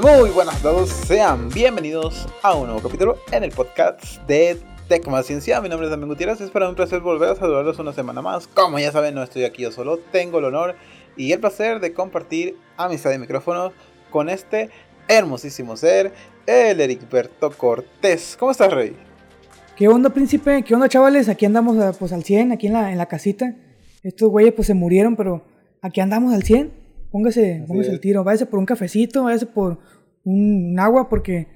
Muy buenas a todos, sean bienvenidos a un nuevo capítulo en el podcast de Tecma Ciencia. Mi nombre es Damián Gutiérrez, es para un placer volver a saludarlos una semana más. Como ya saben, no estoy aquí yo solo, tengo el honor y el placer de compartir amistad de micrófonos con este hermosísimo ser, el Ericberto Cortés. ¿Cómo estás, Rey? ¿Qué onda, príncipe? ¿Qué onda, chavales? Aquí andamos eh, pues al 100, aquí en la, en la casita. Estos güeyes pues se murieron, pero aquí andamos al 100. Póngase, póngase el tiro, váyase por un cafecito, váyase por un, agua, porque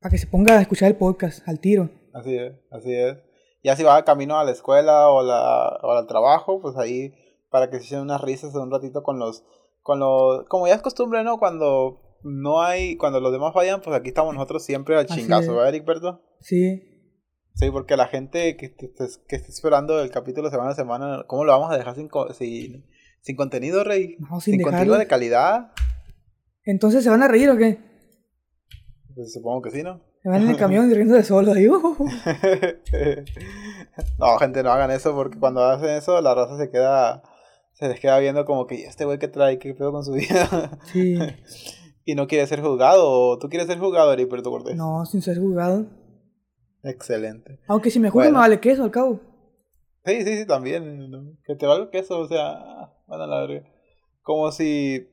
para que se ponga a escuchar el podcast al tiro. Así es, así es. Ya si va camino a la escuela o, la, o al trabajo, pues ahí para que se echen unas risas un ratito con los, con los, como ya es costumbre, ¿no? Cuando no hay, cuando los demás vayan, pues aquí estamos nosotros siempre al chingazo, ¿verdad, Eric Sí. Sí, porque la gente que, que, que esté esperando el capítulo semana a semana, ¿cómo lo vamos a dejar sin, sin, sin contenido, Rey. No, sin, sin contenido de calidad. Entonces, ¿se van a reír o qué? Pues supongo que sí, ¿no? Se van en el camión riendo de solo ahí. Uh. no, gente, no hagan eso porque cuando hacen eso, la raza se queda. Se les queda viendo como que este güey que trae, qué pedo con su vida. Sí. y no quiere ser juzgado. ¿Tú quieres ser juzgado, Heriberto Cortés? No, sin ser juzgado. Excelente. Aunque si me juzgan, me vale queso al cabo. Sí, sí, sí, también. Que te valga queso, o sea, bueno, la verdad. Como si.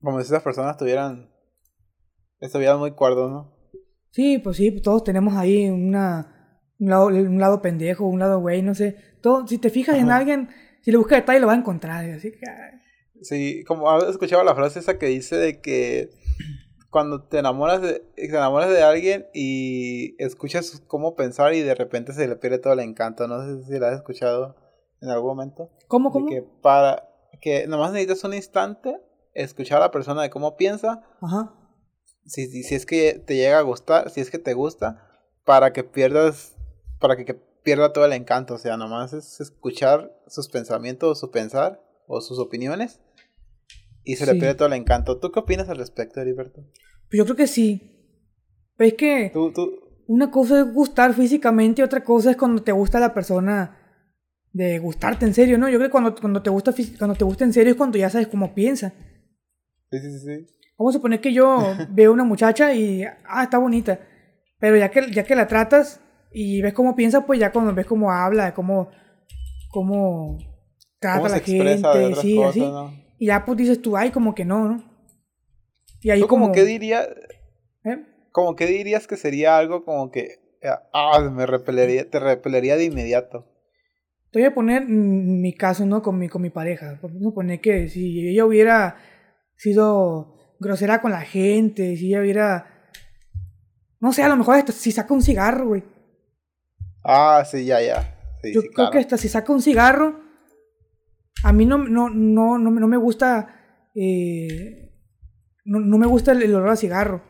Como si esas personas tuvieran. Estuvieran muy cuerdos, ¿no? Sí, pues sí, todos tenemos ahí una. Un lado, un lado pendejo, un lado güey, no sé. Todo, si te fijas en alguien, si le buscas detalle, lo vas a encontrar. Así que. Sí, como has escuchado la frase esa que dice de que cuando te enamoras de, te enamoras de alguien y escuchas cómo pensar y de repente se le pierde todo el encanto. No sé si lo has escuchado en algún momento. ¿Cómo, cómo? que para que nomás necesitas un instante escuchar a la persona de cómo piensa. Ajá. Si, si, es que te llega a gustar, si es que te gusta, para que pierdas, para que, que pierda todo el encanto. O sea, nomás es escuchar sus pensamientos, su pensar o sus opiniones y se le pierde todo el encanto. ¿Tú qué opinas al respecto, Heriberto? Pues yo creo que sí. Es que una cosa es gustar físicamente y otra cosa es cuando te gusta la persona de gustarte en serio, ¿no? Yo creo que cuando, cuando, te, gusta, cuando te gusta en serio es cuando ya sabes cómo piensa. Sí, sí, sí. Vamos a suponer que yo veo una muchacha y, ah, está bonita. Pero ya que, ya que la tratas y ves cómo piensa, pues ya cuando ves cómo habla, cómo, cómo trata a la gente, sí, así. Y ya pues dices tú, ay, como que no, ¿no? Y ahí como... como que dirías... ¿Eh? Como que dirías que sería algo como que... Ah, me repelería, te repelería de inmediato. Te voy a poner mi caso, ¿no? Con mi, con mi pareja. Vamos a poner que si ella hubiera sido grosera con la gente, si ella hubiera... No sé, a lo mejor hasta si saca un cigarro, güey. Ah, sí, ya, ya. Yo creo que hasta si saca un cigarro a mí no, no, no, no, no me gusta. Eh, no, no, me gusta el, olor a cigarro.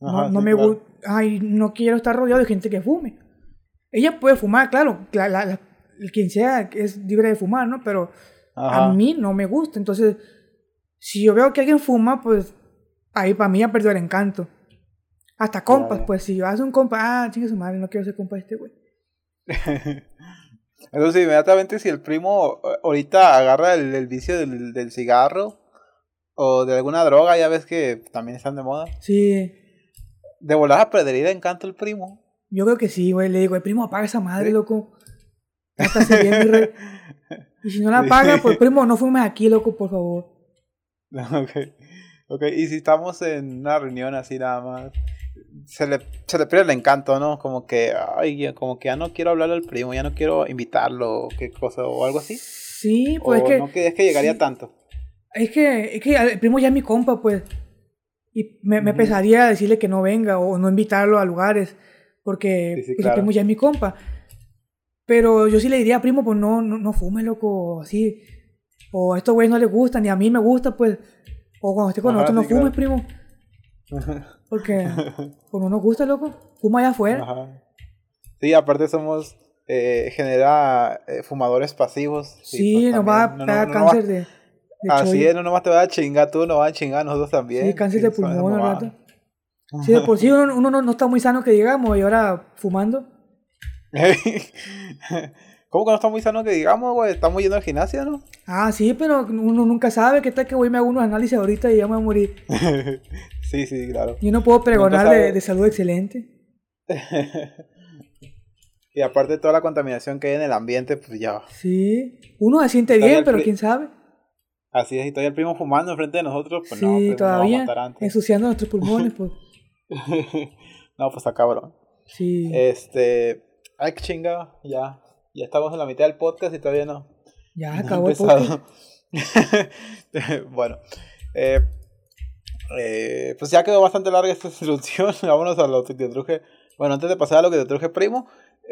no, no me gusta. Ay, no quiero estar rodeado de gente que fume. Ella puede fumar, claro. La, quien sea es libre de fumar, ¿no? Pero a mí no me gusta. Entonces, si yo veo que alguien fuma, pues ahí para mí ha perdido el encanto. Hasta compas, pues si vas a un compa, ah, chingue su madre, no quiero ser compa de este güey. Entonces, inmediatamente si el primo eh, ahorita agarra el, vicio del, del, cigarro o de alguna droga, ya ves que también están de moda. Sí. ¿De volar perdería el encanto el primo? Yo creo que sí, güey. Le digo, el primo apaga esa madre, loco. Bien, rey. Y si no la apaga, pues primo, no fumes aquí, loco, por favor. Ok. Ok, y si estamos en una reunión así nada más se le, se le pierde el encanto, ¿no? Como que, ay, como que ya no quiero hablarle al primo, ya no quiero invitarlo, o qué cosa, o algo así. Sí, pues es que... No es que llegaría tanto. Es que, es que el primo ya es mi compa, pues. Y me, me pesaría decirle que no venga o no invitarlo a lugares, porque pues, el primo ya es mi compa. Pero yo sí le diría, primo, pues no, no, no fume, loco, así. O a estos güeyes no les gusta, ni a mí me gusta, pues. O cuando esté con nosotros, no fumes, primo. Porque como nos gusta, loco, fuma allá afuera. Ajá. Sí, aparte somos, eh, genera eh, fumadores pasivos. Sí, pues nos va a dar cáncer de, de, Así es, no nomás te va a chingar tú, nos va a chingar nosotros también. Sí, cáncer de pulmón al rato. Sí, de por sí uno, no, no, está muy sano que digamos y ahora fumando. ¿Cómo que no está muy sano que digamos, güey? Estamos yendo al gimnasio, ¿no? Ah, sí, pero uno nunca sabe qué tal que voy me hago unos análisis ahorita y ya me voy a morir. sí, sí, claro. Yo no puedo pregonar de, salud excelente. y aparte de toda la contaminación que hay en el ambiente, pues ya. Sí, uno se siente bien, pero quién sabe. Así es, y todavía el primo fumando enfrente de nosotros, pues sí, no. Sí, todavía ensuciando nuestros pulmones, pues. no, pues está cabrón. Sí. Este. Ay, chingado, ya. Ya estamos en la mitad del podcast y todavía no. Ya acabó el podcast. bueno, eh, eh, pues ya quedó bastante larga esta introducción. Vámonos a lo que te truje. Bueno, antes de pasar a lo que te truje, primo,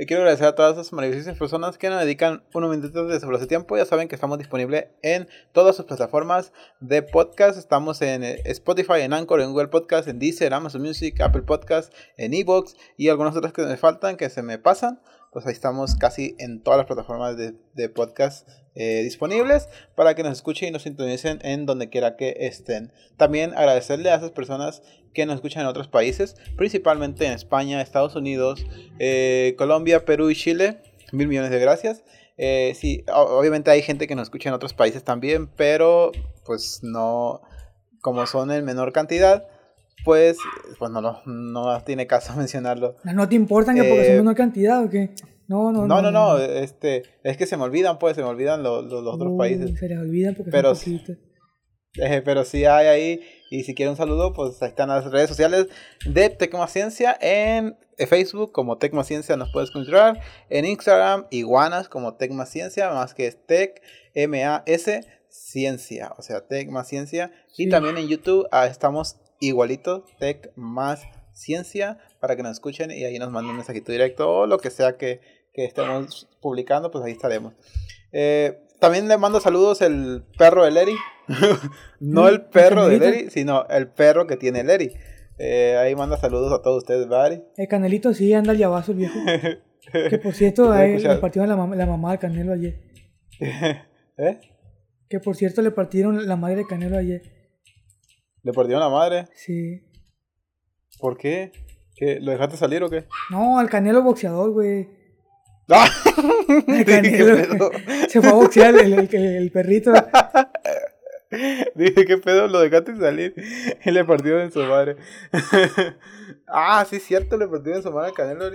quiero agradecer a todas esas maravillosas personas que nos dedican unos minutos de su tiempo. Ya saben que estamos disponibles en todas sus plataformas de podcast. Estamos en Spotify, en Anchor, en Google Podcast, en Deezer, Amazon Music, Apple Podcast, en Evox y algunas otras que me faltan, que se me pasan pues ahí estamos casi en todas las plataformas de, podcast eh, disponibles para que nos escuchen y nos sintonicen en donde quiera que estén. También agradecerle a esas personas que nos escuchan en otros países, principalmente en España, Estados Unidos, eh, Colombia, Perú y Chile. Mil millones de gracias. Eh, sí, obviamente hay gente que nos escucha en otros países también, pero pues no, como son en menor cantidad, pues, pues no, no, tiene caso mencionarlo. ¿No te importan que porque son eh, una cantidad o qué? No, no, no. No, no, este, es que se me olvidan, pues, se me olvidan los, los, otros países. Se les olvidan porque pero, son eh, pero sí hay ahí, y si quieren un saludo, pues ahí están las redes sociales de Tecmaciencia en Facebook como Tecmaciencia nos puedes encontrar, en Instagram iguanas como Tecmaciencia, más que es Tec, M-A-S, Ciencia, o sea, Tecmaciencia, y también en YouTube ah, estamos igualito, Tech más Ciencia, para que nos escuchen y ahí nos manden un mensajito directo o lo que sea que, estemos publicando, pues ahí estaremos. Eh, también le mando saludos el perro de Leri. no el perro de Leri, sino el perro que tiene Leri. Eh, ahí manda saludos a todos ustedes, ¿vale? El Canelito sí anda al llavazo el viejo. que por cierto, le partieron la, la mamá de Canelo ayer. ¿Eh? Que por cierto le partieron la madre de Canelo ayer. ¿Le perdió la madre? Sí. ¿Por qué? ¿Qué? ¿Lo dejaste salir o qué? No, al Canelo boxeador, güey. ¡Ah! El Canelo. Se fue a boxear el, el, el perrito. Dije, ¿qué pedo? Lo dejaste salir y le partió en su madre. ah, sí, cierto, le partió en su madre al Canelo.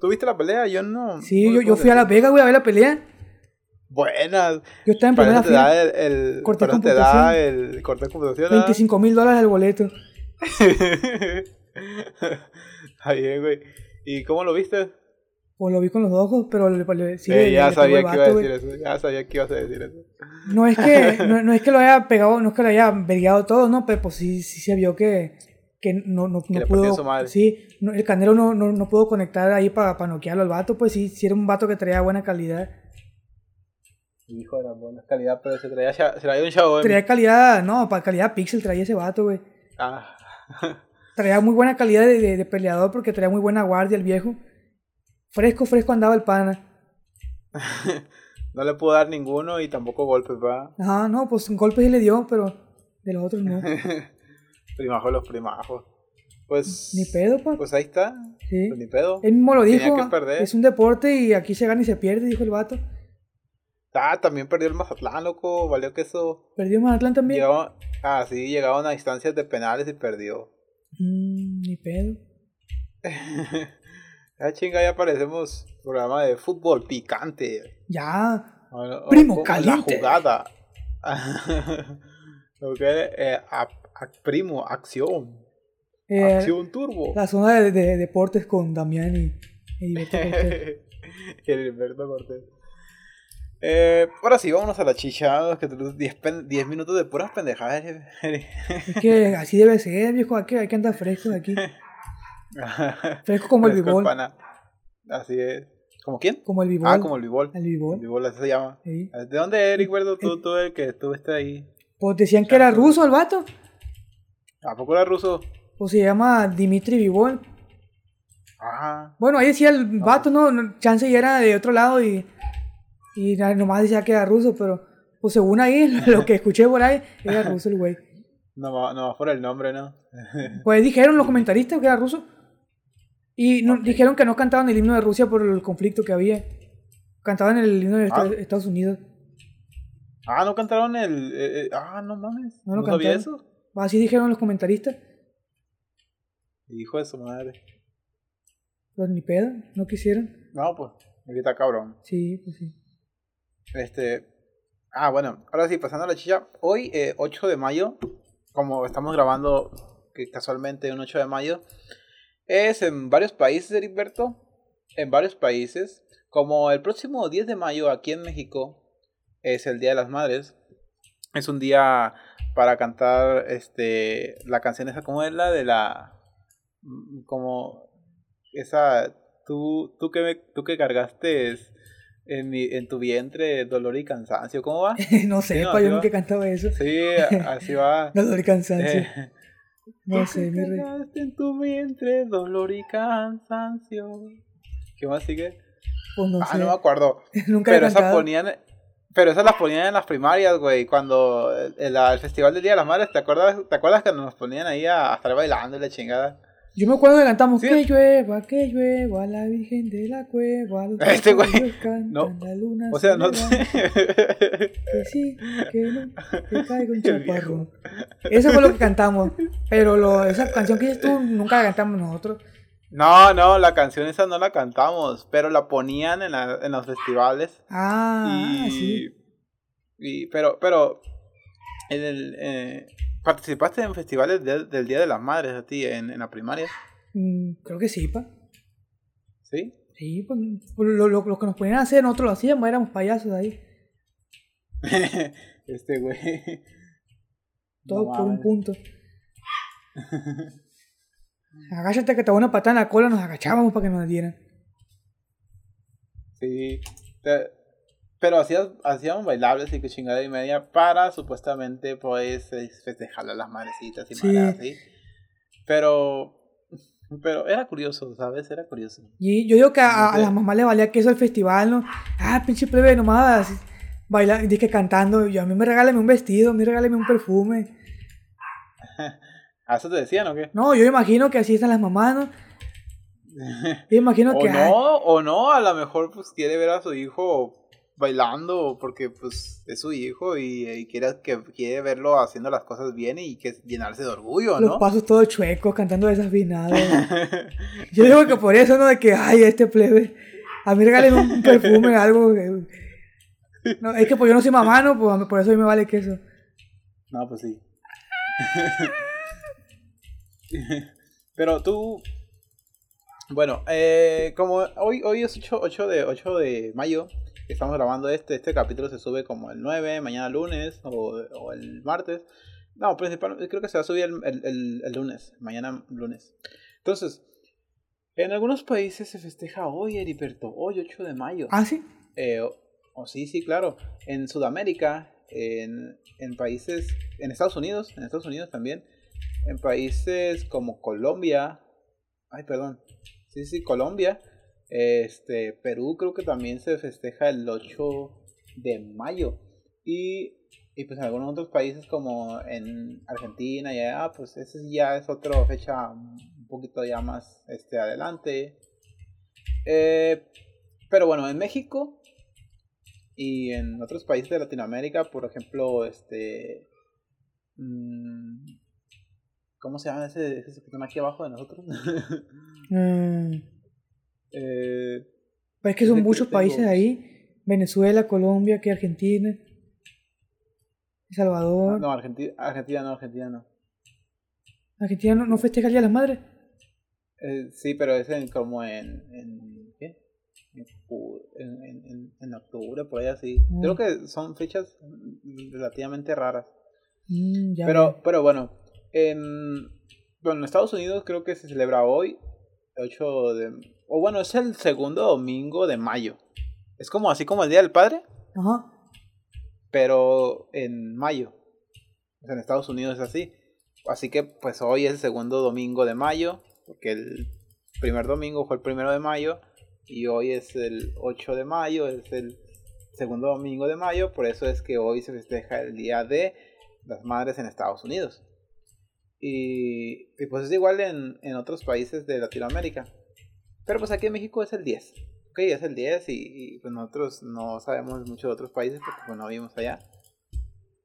¿Tú viste la pelea? Yo no. Sí, yo, yo fui a La Vega, güey, a ver la pelea. Buenas. Yo estaba en primera fila. Da el, el, corte te da el corte de computación. 25 mil dólares el boleto. Ahí, güey. ¿Y cómo lo viste? Pues lo vi con los ojos, pero le, sí, eh, ya sabía que iba a decir eso. Ya sabía que ibas a decir eso. No es que, no, es que lo haya pegado, no es que lo haya vergueado todo, no, pero pues sí, sí se vio que, que no, no, no pudo. Sí, el canelo no, no, no pudo conectar ahí para pa noquearlo al vato, pues sí, sí era un vato que traía buena calidad. Hijo de la buena calidad, pero se traía, se traía un Xiaomi. Traía calidad, no, para calidad pixel traía ese vato, güey. Ah. traía muy buena calidad de, de, peleador porque traía muy buena guardia el viejo. Fresco, fresco andaba el pana. no le pudo dar ninguno y tampoco golpes, ¿va? Ajá, no, pues golpes sí le dio, pero de los otros no. primajos los primajos. Pues. Ni pedo, pa. Pues ahí está. Sí. Pues ni pedo. Él mismo lo dijo. Es un deporte y aquí se gana y se pierde, dijo el vato. Ah, también perdió el Mazatlán, loco. Valió que eso. ¿Perdió Mazatlán también? ah, sí, llegaron a instancias de penales y perdió. Mmm, ni pedo. ya chinga, ya aparecemos programa de fútbol picante. Ya. Primo caliente. La jugada. ok, eh, primo, acción. Eh, acción turbo. La zona de, deportes con Damián y, y Alberto Cortés. Eh, ahora sí, vámonos a la chicha. Que 10 minutos de puras pendejadas. Es que así debe ser, viejo. Hay que, hay que andar fresco aquí. fresco como el bibol. Así es. ¿Como quién? Como el bibol. Ah, como el bibol. El bibol. El bibol, así se llama. ¿De dónde eres, Ricardo? Tú, tú, el que estuviste ahí. Pues decían que era ruso el vato. ¿A poco era ruso? Pues se llama Dimitri Bibol. Ajá. Bueno, ahí decía el vato, ¿no? Chance ya era de otro lado y y nomás decía que era ruso, pero pues según ahí, lo que escuché por ahí, era ruso el güey. No, no, por el nombre, ¿no? pues dijeron los comentaristas que era ruso. Y no, dijeron que no cantaban el himno de Rusia por el conflicto que había. Cantaban el himno de ah. Estados Unidos. Ah, no cantaron el. Eh, eh, ah, no mames. No, lo ¿No sabía eso. Así dijeron los comentaristas. Hijo de su madre. Pues ni pedo, no quisieron. No, pues, está cabrón. Sí, pues sí. Este. Ah, bueno, ahora sí, pasando a la chicha. Hoy, 8 eh, de mayo, como estamos grabando que casualmente un 8 de mayo, es en varios países, Heriberto. En varios países. Como el próximo 10 de mayo aquí en México es el Día de las Madres. Es un día para cantar este la canción esa, ¿cómo es la de la Mm, como esa, tú, tú, que, tú que cargaste en, mi, en tu vientre dolor y cansancio, ¿cómo va? no sé, no, yo nunca he cantado eso. Sí, así va. dolor y cansancio. Eh, no sé, mi rey. en tu vientre dolor y cansancio. ¿Qué más sigue? Pues no ah, no me acuerdo. nunca Pero esas ponían pero esas las ponían en las primarias, güey. Cuando el, el, Festival del Día de las Madres, ¿te acuerdas, ¿te acuerdas que nos ponían ahí a, a estar bailando y la chingada? Yo me acuerdo que cantamos que llueva, que llueva, la Virgen de la Cueva. Los este güey. No. La luna o sea, no sé. Que sí, que no, que caiga un chaparrón. Eso fue lo que cantamos. Pero lo, esa canción que dices tú nunca la cantamos nosotros. No, no, la canción esa no la cantamos, pero la ponían en, la, en los festivales. Ah, sí. Y, pero, pero, en el, eh, ¿Participaste en festivales del Día de las Madres a ti en, la primaria? Mm, creo que sí, pa. ¿Sí? Sí, pues, pues lo, lo, que nos ponían a hacer, nosotros lo hacíamos, éramos payasos ahí. este güey. Todo por un punto. Agáchate que te voy una patada en la cola, nos agachábamos para que nos dieran. Sí. Pero hacíamos bailables y que chingada y media para supuestamente pues festejarle a las madrecitas y sí. así. Pero pero era curioso, ¿sabes? Era curioso. Y yo digo que a, las mamás le valía que eso el festival, ¿no? Ah, pinche plebe, nomás bailar, dije cantando. Yo, a mí me regálame un vestido, a mí regálame un perfume. ¿A eso te decían o qué? No, yo imagino que así están las mamás, ¿no? Yo imagino o que. No, o no, a lo mejor pues quiere ver a su hijo bailando porque pues es su hijo y, quiere, que, quiere verlo haciendo las cosas bien y que llenarse de orgullo, ¿no? Los pasos todos chuecos, cantando desafinados. Yo digo que por eso, ¿no? De que, ay, este plebe, a mí regalen un perfume, algo. No, es que pues yo no soy mamá, ¿no? Pues, por eso a mí me vale queso. No, pues sí. Pero tú, bueno, eh, como hoy, hoy es 8, 8, de, 8 de mayo, estamos grabando este, este capítulo se sube como el 9, mañana lunes o, el martes. No, principalmente creo que se va a subir el, el, lunes, mañana lunes. Entonces, en algunos países se festeja hoy, Heriberto, hoy 8 de mayo. Ah, sí. Eh, o, sí, sí, claro. En Sudamérica, en, en países, en Estados Unidos, en Estados Unidos también, en países como Colombia, ay, perdón, sí, sí, Colombia, este, Perú creo que también se festeja el 8 de mayo. Y, y pues en algunos otros países como en Argentina y allá, pues ese ya es otra fecha un poquito ya más este, adelante. Eh, pero bueno, en México y en otros países de Latinoamérica, por ejemplo, este... Mm, ¿Cómo se llama ese, ese que aquí abajo de nosotros? mm. Eh, pues es que son muchos países ahí. Venezuela, Colombia, que Argentina. El Salvador. No, Argentina, Argentina no, Argentina no. ¿Argentina no, festeja el Día de las Madres? Eh, sí, pero es en, como en, en ¿qué? En, en, octubre, por ahí así. Mm. Creo que son fechas relativamente raras. Mm, pero, pero bueno, en, bueno, en Estados Unidos creo que se celebra hoy, 8 de, o bueno, es el segundo domingo de mayo. Es como así como el Día del Padre. Ajá. Pero en mayo. En Estados Unidos es así. Así que pues hoy es el segundo domingo de mayo. Porque el primer domingo fue el primero de mayo. Y hoy es el 8 de mayo. Es el segundo domingo de mayo. Por eso es que hoy se festeja el Día de las Madres en Estados Unidos. Y, y pues es igual en, en otros países de Latinoamérica. Pero pues aquí en México es el 10. ok, es el 10 y, pues nosotros no sabemos mucho de otros países porque pues no vivimos allá.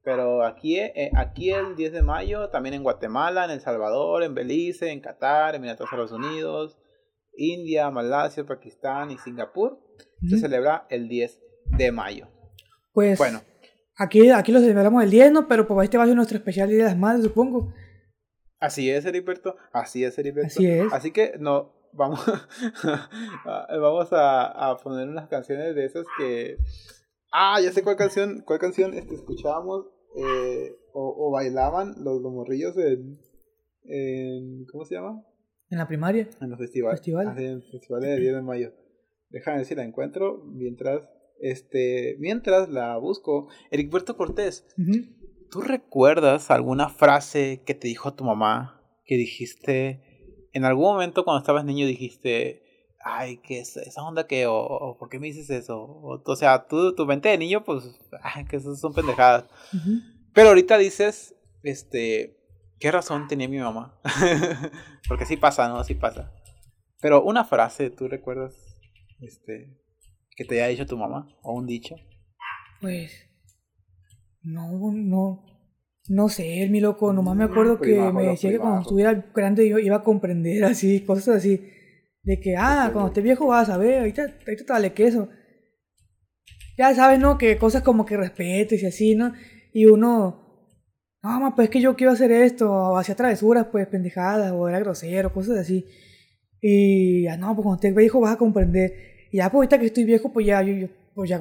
Pero aquí, eh, aquí el 10 de mayo, también en Guatemala, en El Salvador, en Belice, en Qatar, en Estados Unidos, India, Malasia, Pakistán y Singapur, se celebra el 10 de mayo. Pues bueno. Aquí, aquí lo celebramos el 10, ¿no? Pero pues este va a ser nuestro especial Día de las Madres, supongo. Así es, Heriberto. Así es, Heriberto. Así es. Así que no, vamos, vamos a, poner unas canciones de esas que... Ah, ya sé cuál canción, cuál canción este, escuchábamos eh, o, bailaban los, morrillos en, en... ¿Cómo se llama? En la primaria. En los festivales. Festival. en el festival de 10 de mayo. Déjame ver si la encuentro mientras, este, mientras la busco. Ericberto Cortés, ¿tú recuerdas alguna frase que te dijo tu mamá que dijiste en algún momento cuando estabas niño dijiste, ay, ¿qué es esa onda que, o, por qué me dices eso? O, sea, tú, tu mente de niño, pues, ay, que esas son pendejadas. Pero ahorita dices, este, ¿qué razón tenía mi mamá? Porque sí pasa, ¿no? Sí pasa. Pero una frase, ¿tú recuerdas, este, que te haya dicho tu mamá? ¿O un dicho? Pues, no, no, no sé, mi loco, nomás me acuerdo que me decía que cuando estuviera grande yo iba a comprender así, cosas así. De que, ah, cuando esté viejo vas a ver, ahorita, ahorita te vale queso. Ya sabes, ¿no? Que cosas como que respetes y así, ¿no? Y uno, no, mamá, pues es que yo quiero hacer esto, o hacía travesuras, pues pendejadas, o era grosero, cosas así. Y ya, no, pues cuando estés viejo vas a comprender. Y ya, pues ahorita que estoy viejo, pues ya, yo, pues ya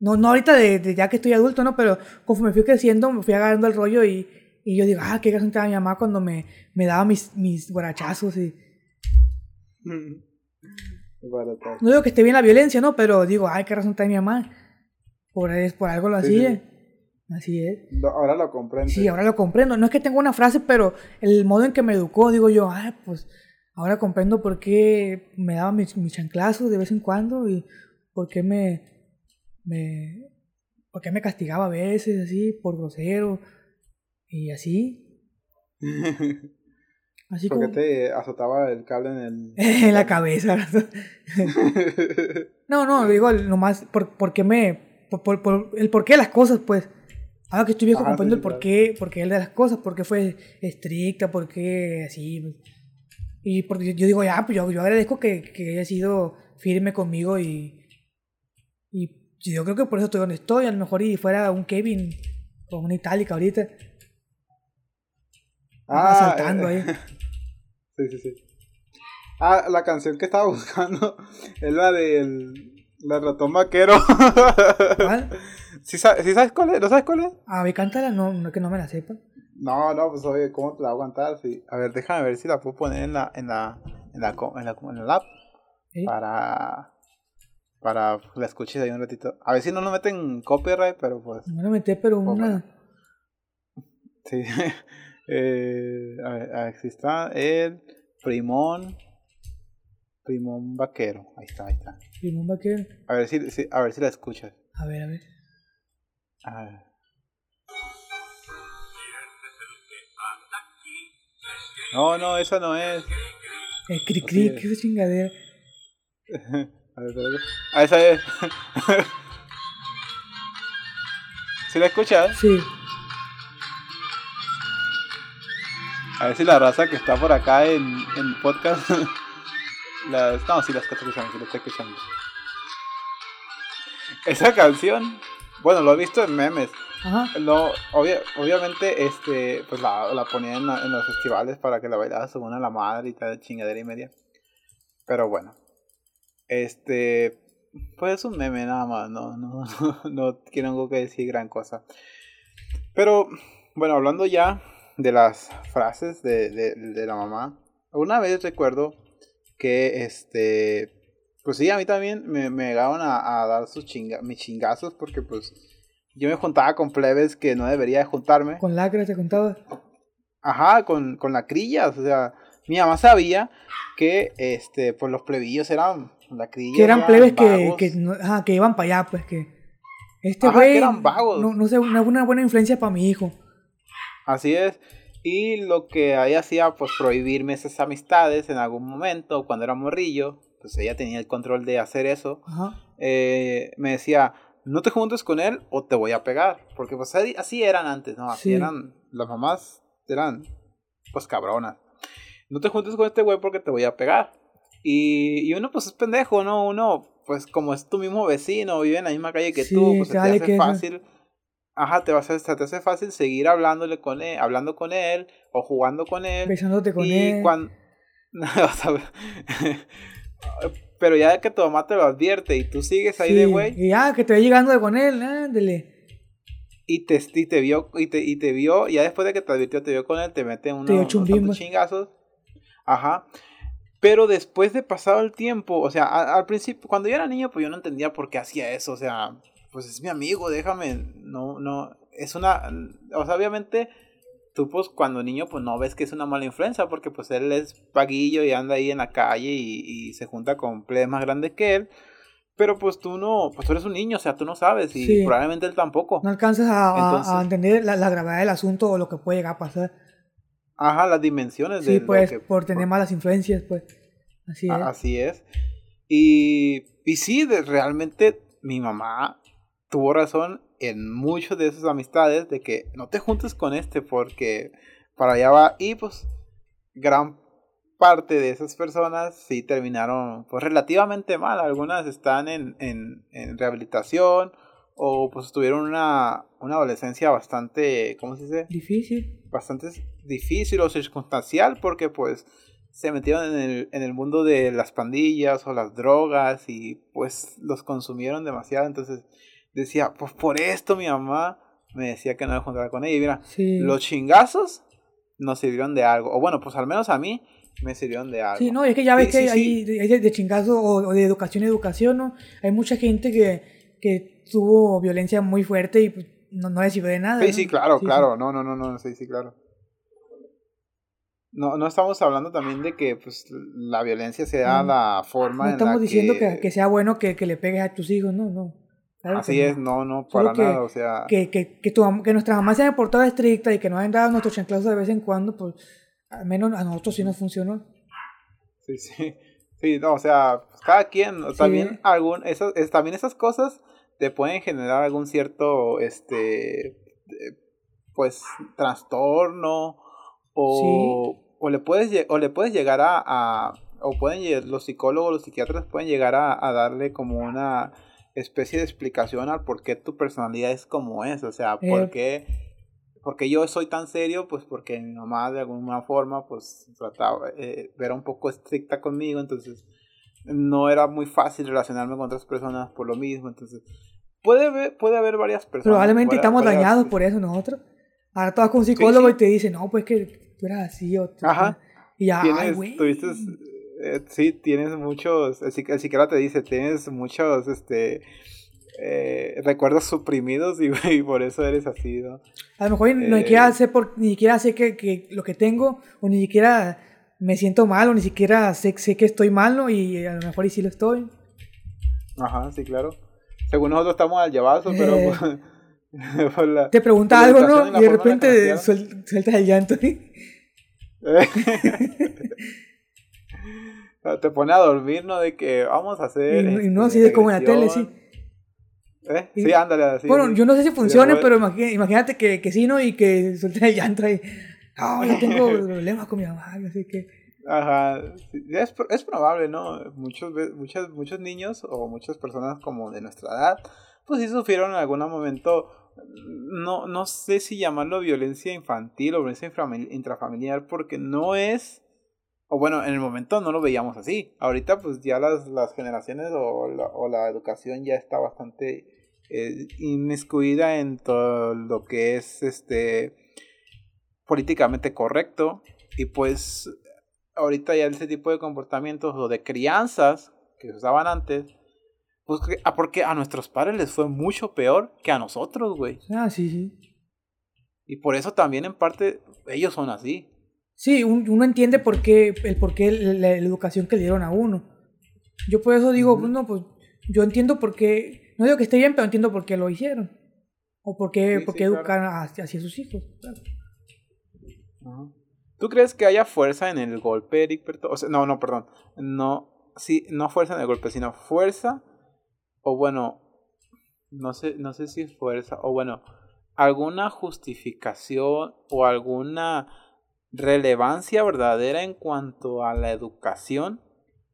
no, no ahorita de, ya que estoy adulto, ¿no? Pero conforme fui creciendo, me fui agarrando el rollo y, y yo digo, ah, qué razón tenía mi mamá cuando me, me daba mis, mis guarachazos y... No digo que esté bien la violencia, ¿no? Pero digo, ay, qué razón tenía mi mamá. Por, por algo lo hacía. Así es. Ahora lo comprendo. Sí, ahora lo comprendo. No es que tenga una frase, pero el modo en que me educó, digo yo, ay, pues ahora comprendo por qué me daba mis, mis chanclazos de vez en cuando y por qué me, me, porque me castigaba a veces así por grosero y así. así porque te azotaba el cable en el en la cabeza. no, no, digo nomás por, porque me por, por, el porqué de las cosas, pues. Ahora que estoy viejo comprendo el porqué, porque él de las cosas, porque fue estricta, porque así. Y porque yo digo, ya, pues yo, yo agradezco que, que haya sido firme conmigo y, y yo creo que por eso estoy donde estoy. A lo mejor y fuera un Kevin con una itálica ahorita. Ah, saltando ahí. Sí, sí, sí. Ah, la canción que estaba buscando es la del. La ratón vaquero. ¿Cuál? ¿Sí, sabes cuál es? ¿No sabes cuál es? Ah, me cántala, no, no, que no me la sepa. No, no, pues oye, ¿cómo te la voy a aguantar? Sí. A ver, déjame ver si la puedo poner en la, en la, en la, en la, en la app. Para para la escuches ahí un ratito. A ver si no nos meten copyright, pero pues. No lo metí, pero pues una. Sí. eh, a ver, aquí está el Primón. Primón Vaquero. Ahí está, ahí está. Primón Vaquero. A ver si, si, a ver si la escuchas. A ver, a ver. A ver. No, no, esa no es. El cri cri, qué chingadera. A ver, a esa es. ¿Sí la escuchas? Sí. A ver si la raza que está por acá en, el podcast. la, no, sí la está escuchando, sí la está escuchando. Esa canción, bueno, lo he visto en memes. Ajá. No, obviamente, este, pues la, la ponían en, en, los festivales para que la bailara según a la madre y tal, chingadera y media. Pero bueno, este, pues es un meme nada más, no, no, no, tengo que decir gran cosa. Pero, bueno, hablando ya de las frases de, de, la mamá, una vez recuerdo que, este, pues sí, a mí también me, me llegaban a, dar sus chinga, mis chingazos porque pues yo me juntaba con plebes que no debería juntarme. ¿Con lacras te juntabas? Ajá, con, con lacrillas, o sea, mi mamá sabía que, este, pues los plebillos eran que eran plebes que, que, que, iban para allá, pues que. Este güey. No, no sé, una, buena influencia para mi hijo. Así es. Y lo que ella hacía, pues prohibirme esas amistades en algún momento, cuando era morrillo, pues ella tenía el control de hacer eso. Eh, me decía, no te juntes con él o te voy a pegar. Porque pues así eran antes, ¿no? Así eran, las mamás eran, pues cabronas. No te juntes con este güey porque te voy a pegar. Y, y uno pues es pendejo, ¿no? Uno, pues como es tu mismo vecino, vive en la misma calle que tú, pues te hace fácil. Ajá, te, vas a, te hace fácil seguir hablándole con él, hablando con él o jugando con él. Besándote con él. Cuando... Pero ya que tu mamá te lo advierte y tú sigues ahí de güey. Y ya, que te ve llegando con él, ándale. Y te, y te vio, y te, y te vio, ya después de que te advirtió, te vio con él, te mete unos, chingazos. Ajá. Pero después de pasado el tiempo, o sea, al, principio, cuando yo era niño, pues yo no entendía por qué hacía eso. O sea, pues es mi amigo, déjame. No, no. Es una. O sea, obviamente tú pues cuando niño pues no ves que es una mala influencia porque pues él es paguillo y anda ahí en la calle y, se junta con plebes más grandes que él. Pero pues tú no, pues tú eres un niño, o sea, tú no sabes y probablemente él tampoco. No alcanzas a, entender la, gravedad del asunto o lo que puede llegar a pasar. Ajá, las dimensiones de Sí, pues por tener malas influencias, pues. Así es. Así es. Y, y sí, realmente mi mamá tuvo razón en muchas de esas amistades de que no te juntes con este porque para allá va y pues gran parte de esas personas sí terminaron pues relativamente mal, algunas están en, en, en rehabilitación o pues tuvieron una, una adolescencia bastante, ¿cómo se dice? Difícil. Bastante difícil o circunstancial porque pues se metieron en el, en el mundo de las pandillas o las drogas y pues los consumieron demasiado, entonces decía, pues por esto mi mamá me decía que no me juntara con ella. Y mira, los chingazos nos sirvieron de algo. O bueno, pues al menos a mí me sirvieron de algo. Sí, no, es que ya ves que hay, de, chingazo o, de educación educación, ¿no? Hay mucha gente que, que tuvo violencia muy fuerte y pues, no, no le sirve de nada. Sí, sí, claro, claro. No, no, no, no, sí, sí, claro. No, no estamos hablando también de que pues, la violencia sea la forma no estamos diciendo que... que, sea bueno que, que le pegues a tus hijos, no, no. Así es, no, no, para nada, o sea... Que, que, que, tu, que nuestras mamás sean portada estricta y que nos hayan dado nuestros chanclazos de vez en cuando, pues al menos a nosotros sí nos funcionó. Sí, sí, sí, no, o sea, pues, cada quien, también, algún, esas, también esas cosas te pueden generar algún cierto, este, pues, trastorno o, o, le, puedes, o le puedes llegar a, a o pueden, los psicólogos, los psiquiatras pueden llegar a, a darle como una especie de explicación al por qué tu personalidad es como es, o sea, por eh, qué, porque yo soy tan serio, pues porque mi mamá de alguna forma pues trataba, eh, era un poco estricta conmigo, entonces no era muy fácil relacionarme con otras personas por lo mismo, entonces puede haber, puede haber varias personas. Probablemente estamos dañados por eso nosotros. Ahora tú vas con un psicólogo y te dice, no, pues que tú eras así o Ajá. Y ya, ay, güey. Tuviste eh, sí, tienes muchos, el, psiquiatra te dice, tienes muchos, este, eh, recuerdos suprimidos y, por eso eres así, ¿no? A lo mejor ni siquiera eh, sé, por, ni siquiera sé que, lo que tengo, o ni siquiera me siento mal, o ni siquiera sé, sé que estoy mal, ¿no? Y a lo mejor y sí lo estoy. Ajá, sí, claro. Según nosotros estamos al llevazo, pero... te pregunta algo, ¿no? Y de repente sueltas el llanto. Te pone a dormir, ¿no? De que vamos a hacer. Y, no, así de como en la tele, sí. ¿Eh? Sí, ándale, así. Bueno, yo no sé si funcione, pero imagínate que, que sí, ¿no? Y que suelte el llanto y. No, yo tengo problemas con mi mamá, así que. Ajá, es, es probable, ¿no? Muchos, muchos, muchos niños o muchas personas como de nuestra edad, pues sí sufrieron en algún momento, no, no sé si llamarlo violencia infantil o violencia intrafamiliar, porque no es o bueno, en el momento no lo veíamos así. Ahorita pues ya las, las generaciones o la, o la educación ya está bastante eh, inmiscuida en todo lo que es este políticamente correcto. Y pues ahorita ya ese tipo de comportamientos o de crianzas que usaban antes, pues ah, porque a nuestros padres les fue mucho peor que a nosotros, güey. Ah, sí, sí. Y por eso también en parte ellos son así. Sí, uno entiende por qué, el por qué la, educación que le dieron a uno. Yo por eso digo, no, pues yo entiendo por qué, no digo que esté bien, pero entiendo por qué lo hicieron. O por qué, educan hacia, sus hijos. ¿Tú crees que haya fuerza en el golpe, Eric O sea, no, no, perdón. No, sí, no fuerza en el golpe, sino fuerza, o bueno, no sé, no sé si es fuerza, o bueno, alguna justificación o alguna relevancia verdadera en cuanto a la educación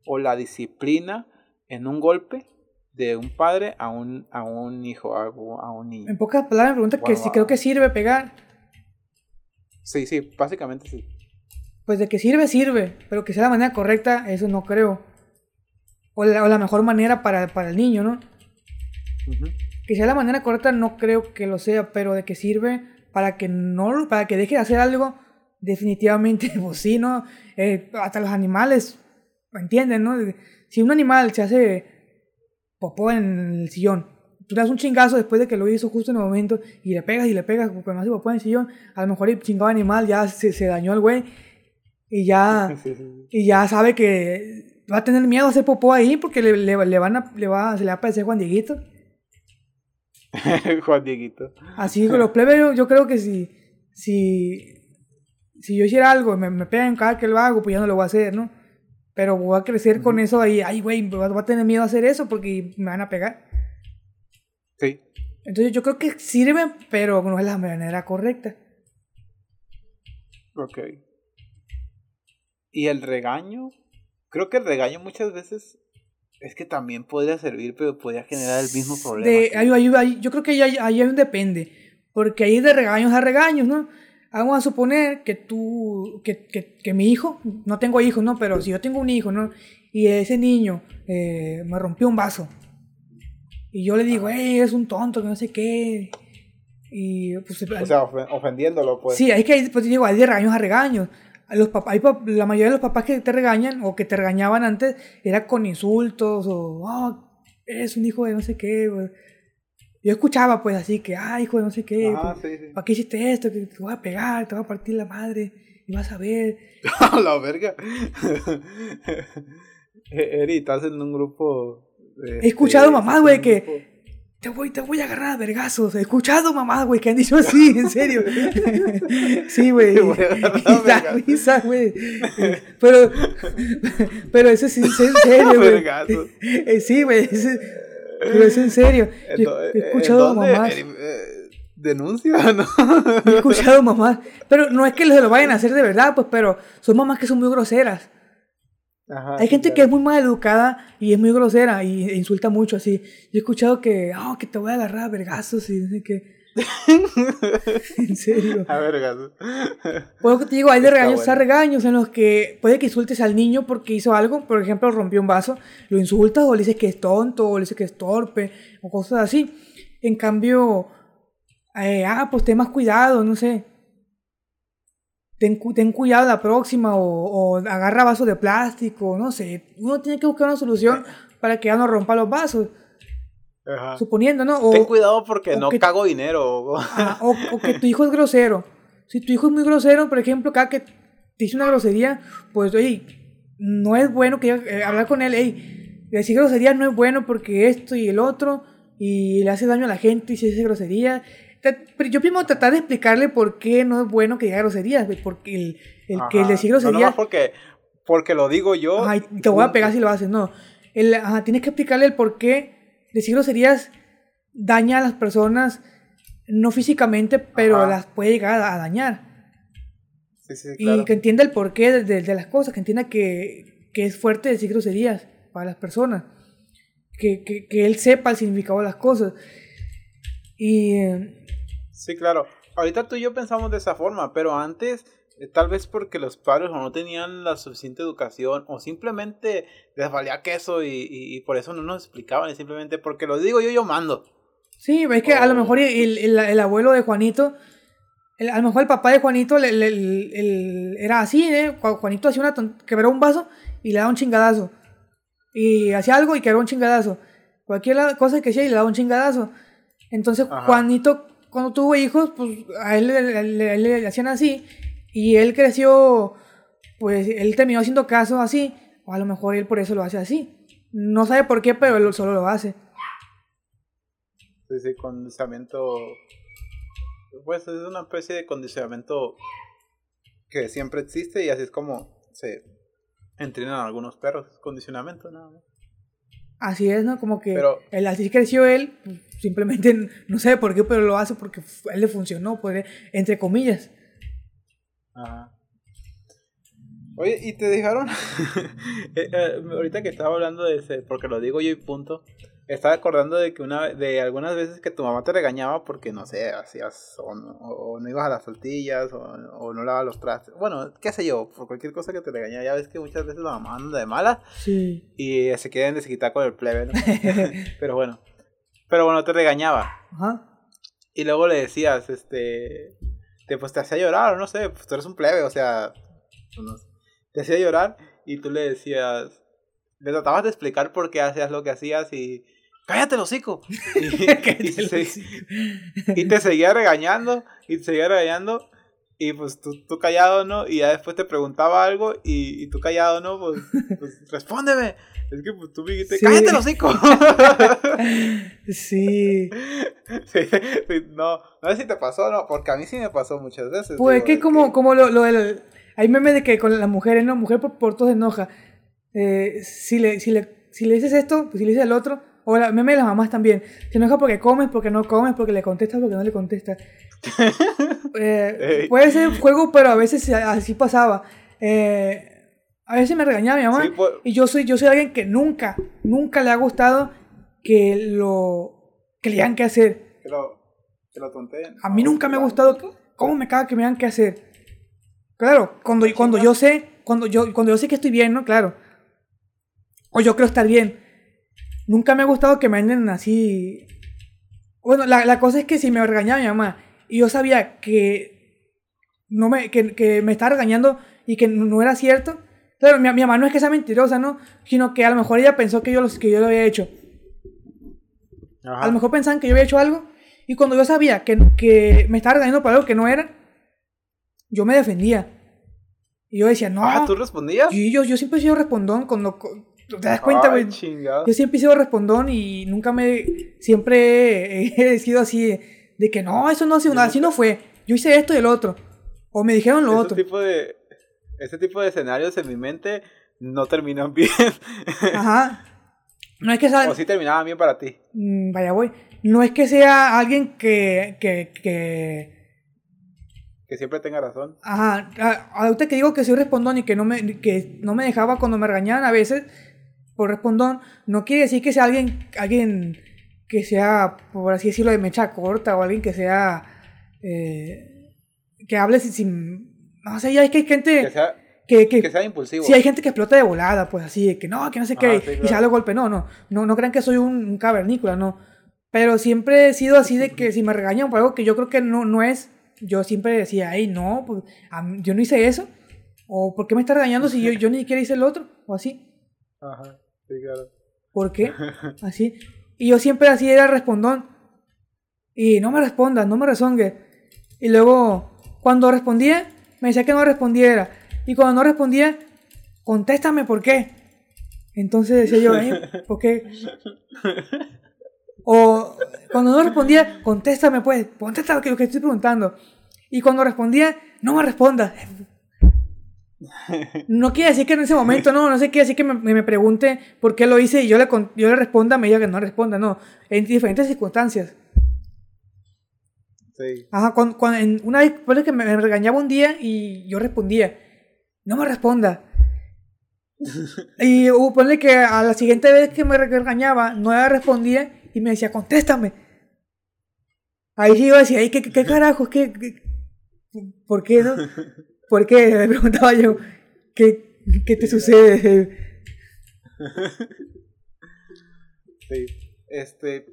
o la disciplina en un golpe de un padre a un, a un hijo, a, un niño. En pocas palabras, me pregunta que si creo que sirve pegar. Sí, sí, básicamente sí. Pues de que sirve, sirve, pero que sea la manera correcta, eso no creo. O la, mejor manera para, el niño, ¿no? Que sea la manera correcta, no creo que lo sea, pero de que sirve para que no, para que deje de hacer algo, definitivamente, pues sí, ¿no? Eh, hasta los animales, ¿entienden, no? Si un animal se hace popó en el sillón, tú le das un chingazo después de que lo hizo justo en el momento y le pegas y le pegas, porque más popó en el sillón, a lo mejor el chingado animal ya se, se dañó el güey y ya, y ya sabe que va a tener miedo a hacer popó ahí porque le, le, van a, le va, se le va a aparecer Juan Dieguito. Juan Dieguito. Así que los plebes, yo, creo que si, si, si yo hiciera algo y me, me pegan cada que lo hago, pues ya no lo voy a hacer, ¿no? Pero voy a crecer con eso ahí, ay, güey, voy a tener miedo a hacer eso porque me van a pegar. Sí. Entonces yo creo que sirve, pero no es la manera correcta. Ok. ¿Y el regaño? Creo que el regaño muchas veces es que también podría servir, pero podría generar el mismo problema. yo creo que ahí, ahí un depende, porque hay de regaños a regaños, ¿no? Vamos a suponer que tú, que, que, que, mi hijo, no tengo hijos, ¿no? Pero si yo tengo un hijo, ¿no? Y ese niño eh, me rompió un vaso. Y yo le digo, hey, es un tonto, que no sé qué. Y, pues, o sea, ofendiéndolo, pues. Sí, es que pues, digo, hay de regaños a regaños. Los papás, la mayoría de los papás que te regañan o que te regañaban antes era con insultos o, oh, eres un hijo de no sé qué. Yo escuchaba pues así que, ay, hijo de no sé qué, pues, ¿para qué hiciste esto? Que te voy a pegar, te voy a partir la madre y vas a ver. la verga. Eri, estás en un grupo... He escuchado mamás, güey, que te voy, te voy a agarrar a vergazos. He escuchado mamá, güey, que han dicho así, en serio. sí, güey. Risa, güey. Pero, pero eso es en serio, güey. Eh, sí, güey. Pero es en serio. he escuchado mamás. Eh, denuncia, ¿no? he escuchado mamás. Pero no es que se lo vayan a hacer de verdad, pues, pero son mamás que son muy groseras. Hay gente que es muy mal educada y es muy grosera y insulta mucho así. Yo he escuchado que, oh, que te voy a agarrar a vergazos y sé qué. en serio. A vergazos. Que te digo, hay de regaños a regaños en los que puede que insultes al niño porque hizo algo, por ejemplo, rompió un vaso, lo insultas o le dices que es tonto o le dices que es torpe o cosas así. En cambio, eh, ah, pues ten más cuidado, no sé ten, ten cuidado la próxima o, agarra vasos de plástico, no sé. Uno tiene que buscar una solución para que ya no rompa los vasos. Suponiendo, ¿no? ten cuidado porque no cago dinero. o, que tu hijo es grosero. Si tu hijo es muy grosero, por ejemplo, cada que te dice una grosería, pues, oye, no es bueno que eh, hablar con él, hey, decir grosería no es bueno porque esto y el otro, y le hace daño a la gente y si dice grosería, yo primero tratar de explicarle por qué no es bueno que diga groserías, porque el, el que decir groserías... No, porque, porque lo digo yo... te voy a pegar si lo haces, no. El, ajá, tienes que explicarle el por qué decir groserías daña a las personas, no físicamente, pero las puede llegar a, dañar. Sí, sí, claro. Y que entienda el porqué de, de, las cosas, que entienda que, que, es fuerte decir groserías para las personas. Que, que, que él sepa el significado de las cosas. Y Sí, claro. Ahorita tú y yo pensamos de esa forma, pero antes, eh, tal vez porque los padres o no tenían la suficiente educación o simplemente les valía queso y, por eso no nos explicaban, y simplemente porque lo digo yo, yo mando. Sí, es que a lo mejor el, el, abuelo de Juanito, a lo mejor el papá de Juanito era así, ¿eh? Juanito hacía una quebró un vaso y le daba un chingadazo. Y hacía algo y quebró un chingadazo. Cualquier cosa que hacía y le daba un chingadazo. Entonces Juanito cuando tuvo hijos, pues a él le, hacían así y él creció, pues él terminó haciendo caso así, o a lo mejor él por eso lo hace así. No sabe por qué, pero él solo lo hace. Ese condicionamiento, pues es una especie de condicionamiento que siempre existe y así es como se entrenan algunos perros, condicionamiento nada más. Así es, ¿no? Como que el, así creció él, pues, simplemente no sé por qué, pero lo hace porque a él le funcionó, pues, entre comillas. Ajá. Oye, ¿y te dejaron? Eh, eh, ahorita que estaba hablando de ese, porque lo digo yo y punto, estaba acordando de que una de algunas veces que tu mamá te regañaba porque, no sé, hacías o no, ibas a las tortillas o, no lavabas los trastes. Bueno, qué sé yo, por cualquier cosa que te regañaba. Ya ves que muchas veces la mamá anda de mala sí. y se quieren desquitar con el plebe, ¿no? Pero bueno. Pero bueno, te regañaba. Ajá. Y luego le decías, este, te, pues te hacía llorar, o no sé, pues tú eres un plebe, o sea, pues, no sé te hacía llorar y tú le decías, le tratabas de explicar por qué hacías lo que hacías y cállate el hocico. Y, te seguía regañando y te seguía regañando y pues tú, tú, callado, ¿no? Y ya después te preguntaba algo y, y tú callado, ¿no? Pues, pues respóndeme. Es que pues, tú me dijiste, cállate el hocico. sí. sí. No, no sé si te pasó no, porque a mí sí me pasó muchas veces. Pues es que como, como lo, lo del hay meme de que con las mujeres, ¿no? Mujer por, por todo se enoja. Eh, si, le, si, le, si le dices esto, pues si le dices el otro, o la meme de las mamás también. Se enoja porque comes, porque no comes, porque le contestas, porque no le contestas. Eh, puede ser juego, pero a veces así pasaba. Eh, a veces me regañaba mi mamá. Pues. Y yo soy, yo soy alguien que nunca, nunca le ha gustado que lo que le digan qué hacer. Que lo, que lo tonteen. A mí nunca me ha gustado. ¿Cómo me caga que me digan qué hacer? Claro, cuando, cuando yo sé, cuando yo, cuando yo sé que estoy bien, ¿no? Claro. O yo creo estar bien. Nunca me ha gustado que me anden así. Bueno, la, cosa es que si me regañaba mi mamá y yo sabía que no me, que, me estaba regañando y que no era cierto. Claro, mi, mi, mamá no es que sea mentirosa, ¿no? Sino que a lo mejor ella pensó que yo, que yo lo había hecho. A lo mejor pensaban que yo había hecho algo. Y cuando yo sabía que, que me estaba regañando por algo que no era, yo me defendía. Y yo decía, no. Ah, ¿tú respondías? Y yo, yo siempre he sido respondón cuando. ¿Te das cuenta, güey? Yo siempre he sido respondón y nunca me. Siempre he sido así de, que no, eso no ha sido nada, así no fue. Yo hice esto y el otro. O me dijeron lo otro. Tipo de, ese tipo de escenarios en mi mente no terminan bien. Ajá. No es que sea... O sí terminaban bien para ti. Mm, vaya, güey. No es que sea alguien que, que, que que siempre tenga razón. Ajá, ahorita que digo que soy respondón y que no me, que no me dejaba cuando me regañaban a veces por respondón, no quiere decir que sea alguien, alguien que sea, por así decirlo, de mecha corta o alguien que sea, eh, que hable sin, no sé, ya es que hay gente... Que sea, que, sea impulsivo. Sí, hay gente que explota de volada, pues así, que no, que no sé qué, y se da golpe, no, no, no, no crean que soy un, un cavernícola, no. Pero siempre he sido así de que si me regañan por algo que yo creo que no, no es, yo siempre decía, ay, no, pues, yo no hice eso. O ¿por qué me está regañando si yo, yo ni siquiera hice el otro? O así. Ajá, sí, claro. ¿Por qué? Así. Y yo siempre así era respondón. Y no me respondas, no me rezongue. Y luego, cuando respondía, me decía que no respondiera. Y cuando no respondía, contéstame por qué. Entonces decía yo, ¿por qué? O cuando no respondía, contéstame pues, contéstame lo que estoy preguntando. Y cuando respondía, no me responda. No quiere decir que en ese momento, no, no sé, quiere decir que me, me pregunte por qué lo hice y yo le, yo le responda, me diga que no responda, no. En diferentes circunstancias. Sí. Ajá, cuando, cuando una vez que me regañaba un día y yo respondía, no me responda. y uh, ponle que a la siguiente vez que me regañaba, no le respondía y me decía, contéstame. Ahí sí yo decía, ¿qué, qué, qué carajos? ¿Qué, por qué no? ¿Por qué? Me preguntaba yo, ¿qué, qué te sucede? Sí, este,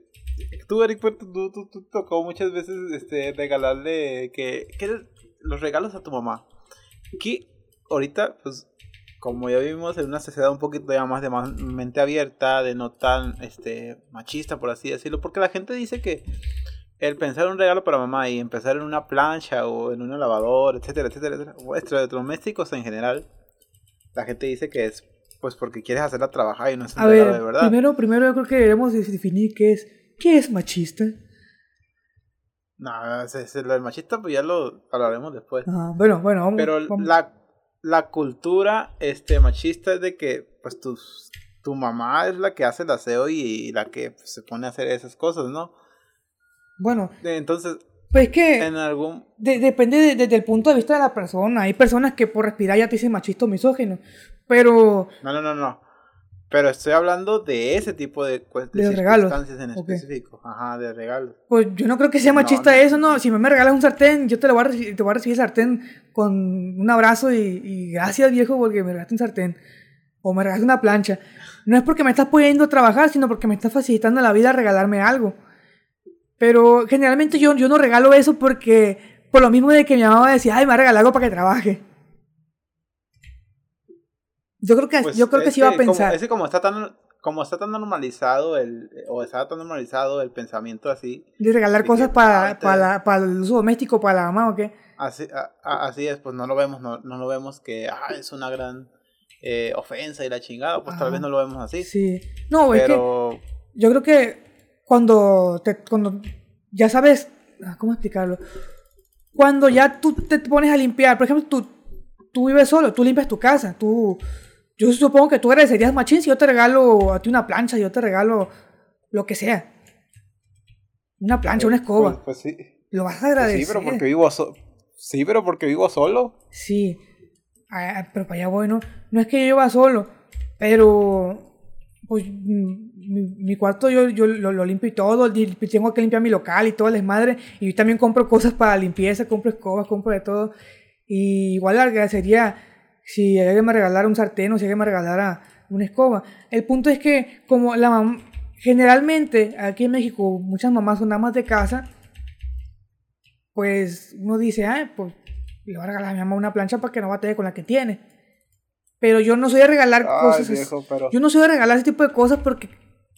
tú, Eric, tú, tú, tú, tocó muchas veces este, regalarle que, que los regalos a tu mamá. Que ahorita, pues, como ya vivimos en una sociedad un poquito ya más de mente abierta, de no tan este machista, por así decirlo, porque la gente dice que el pensar un regalo para mamá y empezar en una plancha o en un lavador, etcétera, etcétera, etcétera, o electrodomésticos en general, la gente dice que es pues porque quieres hacerla trabajar y no es un regalo de verdad. Primero, primero yo creo que debemos definir qué es, qué es machista. No, ese, lo del machista, pues ya lo hablaremos después. bueno, bueno, vamos, Pero La, la cultura este, machista es de que, pues, tus, tu mamá es la que hace el aseo y, la que pues, se pone a hacer esas cosas, ¿no? Bueno. Entonces, pues que. En algún. depende desde el punto de vista de la persona. Hay personas que por respirar ya te dicen machista o misógino. Pero. No, no, no, no. Pero estoy hablando de ese tipo de, de, regalos en específico. Ajá, de regalos. Pues yo no creo que sea machista eso, no. Si me regalas un sartén, yo te lo voy a, recibir, te voy a recibir el sartén con un abrazo y, gracias viejo porque me regalaste un sartén. O me regalaste una plancha. No es porque me estás pudiendo trabajar, sino porque me estás facilitando la vida regalarme algo. Pero generalmente yo, yo no regalo eso porque, por lo mismo de que mi mamá decía, ay, me va a regalar algo para que trabaje. Yo creo que, pues yo creo que sí va a pensar. Como, ese como está tan como está tan normalizado el o está tan normalizado el pensamiento así de regalar cosas para, para, para, el uso doméstico para la mamá o qué así, así es pues no lo vemos no, no lo vemos que ah, es una gran eh, ofensa y la chingada pues tal vez no lo vemos así sí no pero... es que yo creo que cuando, te, cuando ya sabes, ah, ¿cómo explicarlo? Cuando ya tú te pones a limpiar, por ejemplo, tú, tú vives solo, tú limpias tu casa, tú, yo supongo que tú agradecerías machín si yo te regalo a ti una plancha, yo te regalo lo que sea. Una plancha, una escoba. Pues, pues sí. Lo vas a agradecer. sí, pero porque vivo Sí, pero porque vivo solo. Sí. Ah, pero para allá bueno, no es que yo viva solo, pero pues mi, cuarto yo, yo lo, limpio y todo, tengo que limpiar mi local y todo el desmadre, y yo también compro cosas para limpieza, compro escobas, compro de todo, y igual sería si alguien me regalara un sartén o si alguien me regalara una escoba. El punto es que como la mamá, generalmente aquí en México muchas mamás son damas de casa, pues uno dice, ah, pues le voy a regalar a mi mamá una plancha para que no batallar con la que tiene. Pero yo no soy de regalar cosas. Yo no soy de regalar ese tipo de cosas porque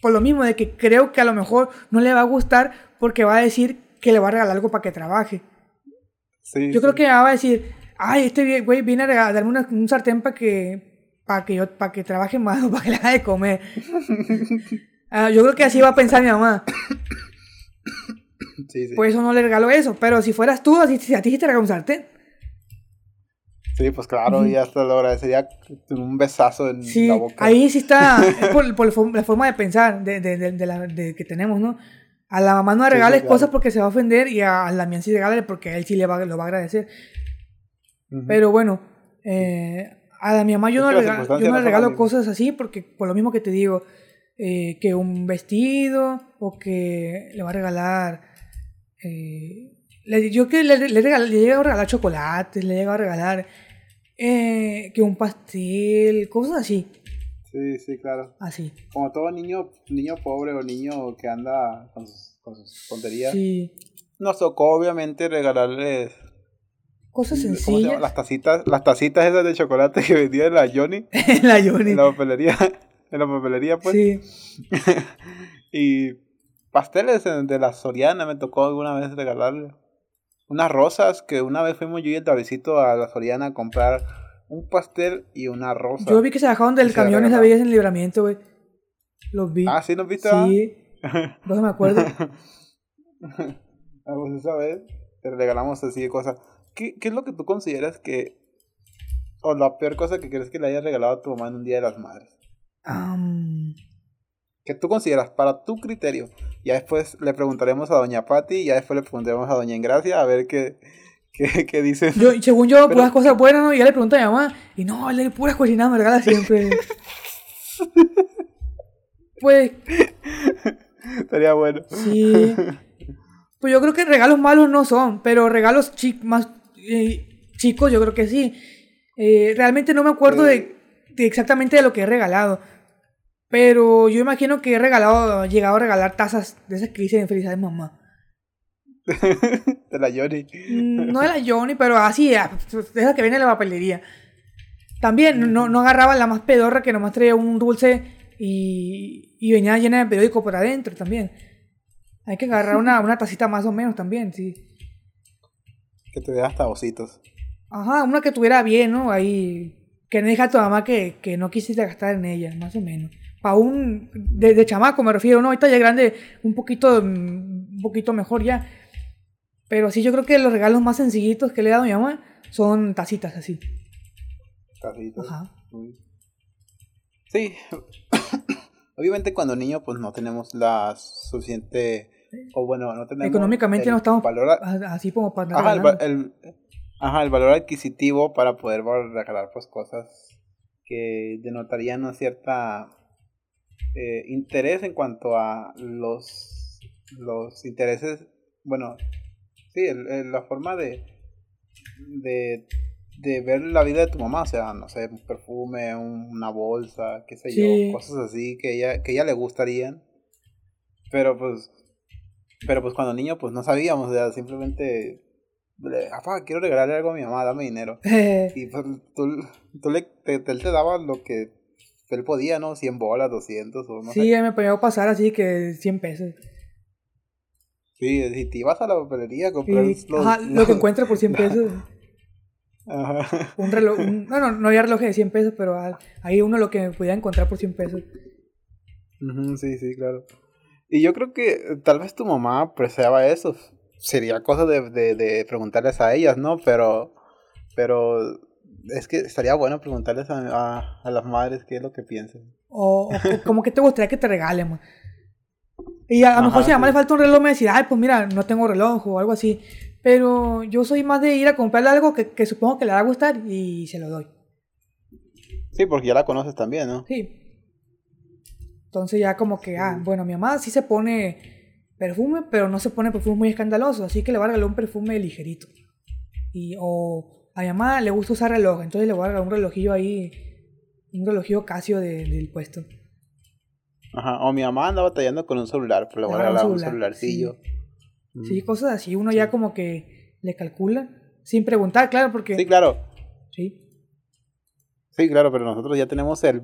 por lo mismo de que creo que a lo mejor no le va a gustar porque va a decir que le va a regalar algo para que trabaje. Sí, yo creo que va a decir, ay, este güey viene a regalarme un sartén para que para que yo para que trabaje más o para que le haga de comer. Ah, yo creo que así va a pensar mi mamá. Por eso no le regalo eso, pero si fueras tú, así, a ti te regalo un sartén. Sí, pues claro, y hasta lo agradecería un besazo en la boca. Ahí sí está, es por, la forma de pensar de, de, de, la, que tenemos, ¿no? A la mamá no le regales cosas porque se va a ofender y a, la mía sí regale porque a él sí le va, lo va a agradecer. Pero bueno, eh, a mi mamá yo no, le regalo, yo no le regalo cosas así porque por lo mismo que te digo, eh, que un vestido o que le va a regalar... Eh, yo que le, le, le, le llego a regalar chocolates, le llego a regalar eh, que un pastel, cosas así. Sí, sí, claro. Así. Como todo niño, niño pobre o niño que anda con sus, con tonterías. Sí. Nos tocó obviamente regalarles cosas sencillas. Las tacitas, las tacitas esas de chocolate que vendía en la Johnny. en la Johnny. En la papelería. En la papelería, pues. Sí. y pasteles de la Soriana me tocó alguna vez regalarle unas rosas que una vez fuimos yo y el Davidito a la Soriana a comprar un pastel y una rosa. Yo vi que se bajaron del camión esa vez en libramiento, güey. Los vi. Ah, ¿sí nos viste? Sí. no me acuerdo. ah, pues esa vez te regalamos así de cosas. ¿Qué, ¿Qué es lo que tú consideras que... o la peor cosa que crees que le hayas regalado a tu mamá en un Día de las Madres? Um, ¿Qué tú consideras para tu criterio? Ya después le preguntaremos a doña Patti y ya después le preguntaremos a doña Ingracia a ver qué, qué, qué dicen. Yo, según yo, puras cosas buenas, ¿no? Y ya le pregunto a mi mamá, y no, le puras cocinadas me regala siempre. pues... Estaría bueno. Sí. Pues yo creo que regalos malos no son, pero regalos más eh, chicos yo creo que sí. Eh, realmente no me acuerdo de, de exactamente de lo que he regalado. Pero yo imagino que he regalado, llegado a regalar tazas de esas que dicen felicidades mamá. de la Johnny. Mm, no de la Johnny, pero así, de esas que viene de la papelería. También no, no agarraba la más pedorra que nomás traía un dulce y, y venía llena de periódico por adentro también. Hay que agarrar una, una tacita más o menos también, sí. Que te dé hasta ositos. Ajá, una que tuviera bien, ¿no? Ahí. Que no deja a tu mamá que, que no quisiste gastar en ella, más o menos para un de, chamaco me refiero, no, ahorita ya grande, un poquito un poquito mejor ya. Pero sí, yo creo que los regalos más sencillitos que le he dado a mi mamá son tacitas así. Tacitas. Ajá. Sí. Obviamente cuando niño pues no tenemos la suficiente o bueno, no tenemos económicamente no estamos así como para ajá el, ajá, el valor adquisitivo para poder regalar pues cosas que denotarían una cierta eh, interés en cuanto a los los intereses, bueno, sí, la forma de de de ver la vida de tu mamá, o sea, no sé, un perfume, una bolsa, qué sé yo, cosas así que ella, que ella le gustarían. Pero pues, pero pues cuando niño pues no sabíamos, o sea, simplemente, papá, quiero regalarle algo a mi mamá, dame dinero. y pues tú, tú le, te, él te daba lo que él podía, ¿no? 100 bolas, 200 o no Sí, me podía pasar así que 100 pesos. Sí, si te ibas a la papelería a comprar lo que encuentres por 100 pesos. Un reloj, bueno, no había reloj de 100 pesos, pero ahí uno lo que podía encontrar por 100 pesos. sí, sí, claro. Y yo creo que tal vez tu mamá apreciaba eso. Sería cosa de, de, preguntarles a ellas, ¿no? Pero, pero es que estaría bueno preguntarles a, a, las madres qué es lo que piensan. O, como que te gustaría que te regalen. Y a, lo mejor si a mamá le falta un reloj, me decía, ay, pues mira, no tengo reloj o algo así. Pero yo soy más de ir a comprarle algo que, que supongo que le va a gustar y se lo doy. Sí, porque ya la conoces también, ¿no? Sí. Entonces ya como que, ah, bueno, mi mamá sí se pone perfume, pero no se pone perfume muy escandaloso, así que le voy a regalar un perfume ligerito. Y, o a mi mamá le gusta usar reloj, entonces le voy a regalar un relojillo ahí, un relojillo Casio del puesto. Ajá, o mi mamá anda batallando con un celular, pero le voy a regalar un, celularcillo. Sí, cosas así. Uno ya como que le calcula sin preguntar, claro, porque... Sí, claro. Sí. Sí, claro, pero nosotros ya tenemos el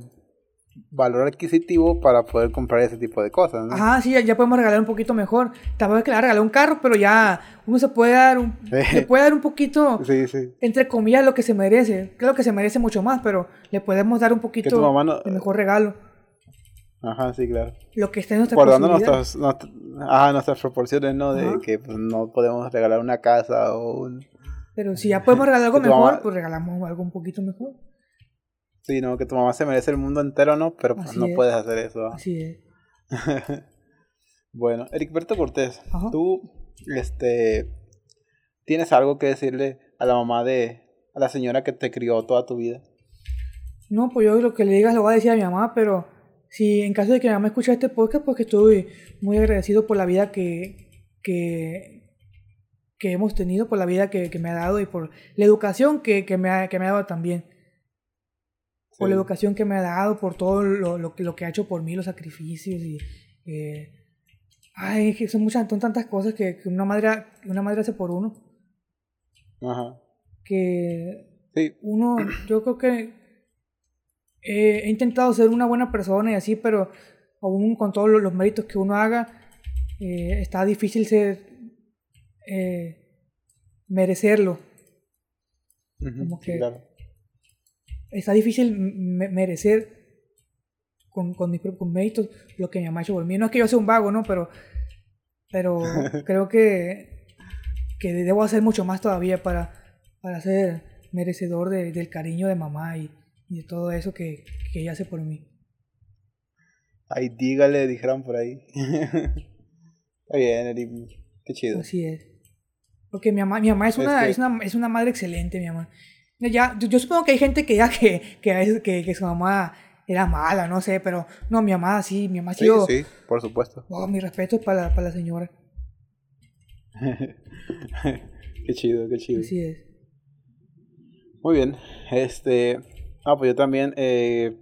valor adquisitivo para poder comprar ese tipo de cosas, ¿no? Ajá, sí, ya podemos regalar un poquito mejor. Tampoco que le regalar un carro, pero ya uno se puede dar un, le puede dar un poquito, sí, sí. entre comillas, lo que se merece. Creo que se merece mucho más, pero le podemos dar un poquito de mejor regalo. Ajá, sí, claro. Lo que está en nuestra Guardando nuestras, ajá, nuestras proporciones, ¿no? De que pues, no podemos regalar una casa o un... Pero si ya podemos regalar algo mejor, pues regalamos algo un poquito mejor. Sí, no, que tu mamá se merece el mundo entero, ¿no? Pero pues no puedes hacer eso. Así es. bueno, Ericberto Cortés, tú, este, ¿tienes algo que decirle a la mamá de, a la señora que te crió toda tu vida? No, pues yo lo que le digas lo voy a decir a mi mamá, pero si en caso de que mi mamá escuche este podcast, porque estoy muy agradecido por la vida que, que, que hemos tenido, por la vida que, que, me ha dado y por la educación que, que, me, ha, que me ha dado también. Por la educación que me ha dado, por todo lo, lo, lo que ha hecho por mí, los sacrificios y... Eh, ay, son muchas, son tantas cosas que, que, una, madre, una madre hace por uno. Ajá. Que sí. uno, yo creo que he intentado ser una buena persona y así, pero aún con todos los, méritos que uno haga, eh, está difícil ser eh, merecerlo. Como que está difícil merecer con, con mis propios méritos lo que mi mamá ha hecho por mí. No es que yo sea un vago, ¿no? Pero, pero creo que, que debo hacer mucho más todavía para, para ser merecedor del cariño de mamá y, y de todo eso que, que ella hace por mí. Ay, dígale, dijeron por ahí. Está bien, qué chido. Así es. Porque mi mamá, mi mamá es, una, es, una, es una madre excelente, mi mamá. Ya, yo, supongo que hay gente que ya que, que, que, que su mamá era mala, no sé, pero no, mi mamá sí, mi mamá sí. Sí, por supuesto. Oh, mi respeto para para la señora. qué chido, qué chido. Así es. Muy bien, este, Ah, pues yo también, eh,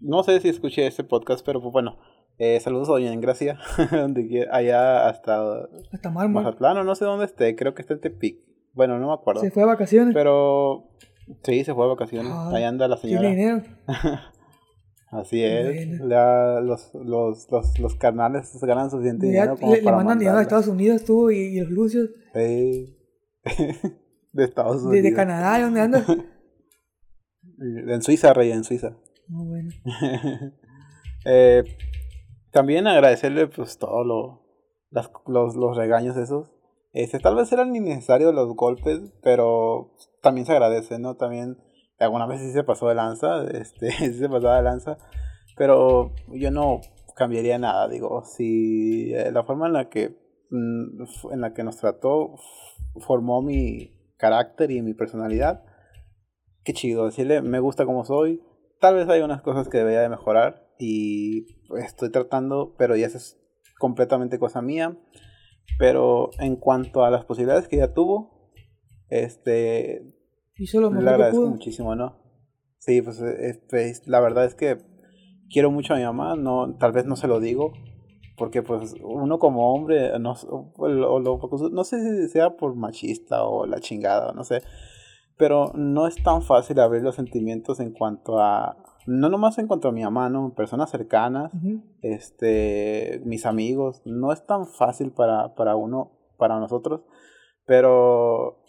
no sé si escuché este podcast, pero pues bueno, eh, saludos a Doña Gracia, donde allá hasta, hasta. Mazatlán, no sé dónde esté, creo que está en Tepic. Bueno, no me acuerdo. Se fue a vacaciones. Pero sí, se fue a vacaciones. Ahí anda la señora. Así es. los, los, los, los canales ganan suficiente dinero. Como le, le mandan dinero a Estados Unidos tú y, los lucios. Sí. de Estados Unidos. De, Canadá, ¿dónde andas? En Suiza, Rey, en Suiza. Muy bueno. eh, también agradecerle pues todo lo, los, los regaños esos. Este, tal vez eran innecesarios los golpes, pero también se agradece, ¿no? También alguna vez sí se pasó de lanza, este, sí se pasó de lanza, pero yo no cambiaría nada, digo, si eh, la forma en la que mm, en la que nos trató formó mi carácter y mi personalidad, qué chido, decirle me gusta como soy, tal vez hay unas cosas que debería de mejorar y estoy tratando, pero ya es completamente cosa mía. Pero en cuanto a las posibilidades que ella tuvo, este. Hizo lo le agradezco muchísimo, ¿no? Sí, pues este, la verdad es que quiero mucho a mi mamá, no, tal vez no se lo digo, porque pues uno como hombre, no, no sé si sea por machista o la chingada, no sé, pero no es tan fácil abrir los sentimientos en cuanto a no nomás en cuanto a mi mamá, ¿no? Personas cercanas, este, mis amigos, no es tan fácil para, para uno, para nosotros, pero,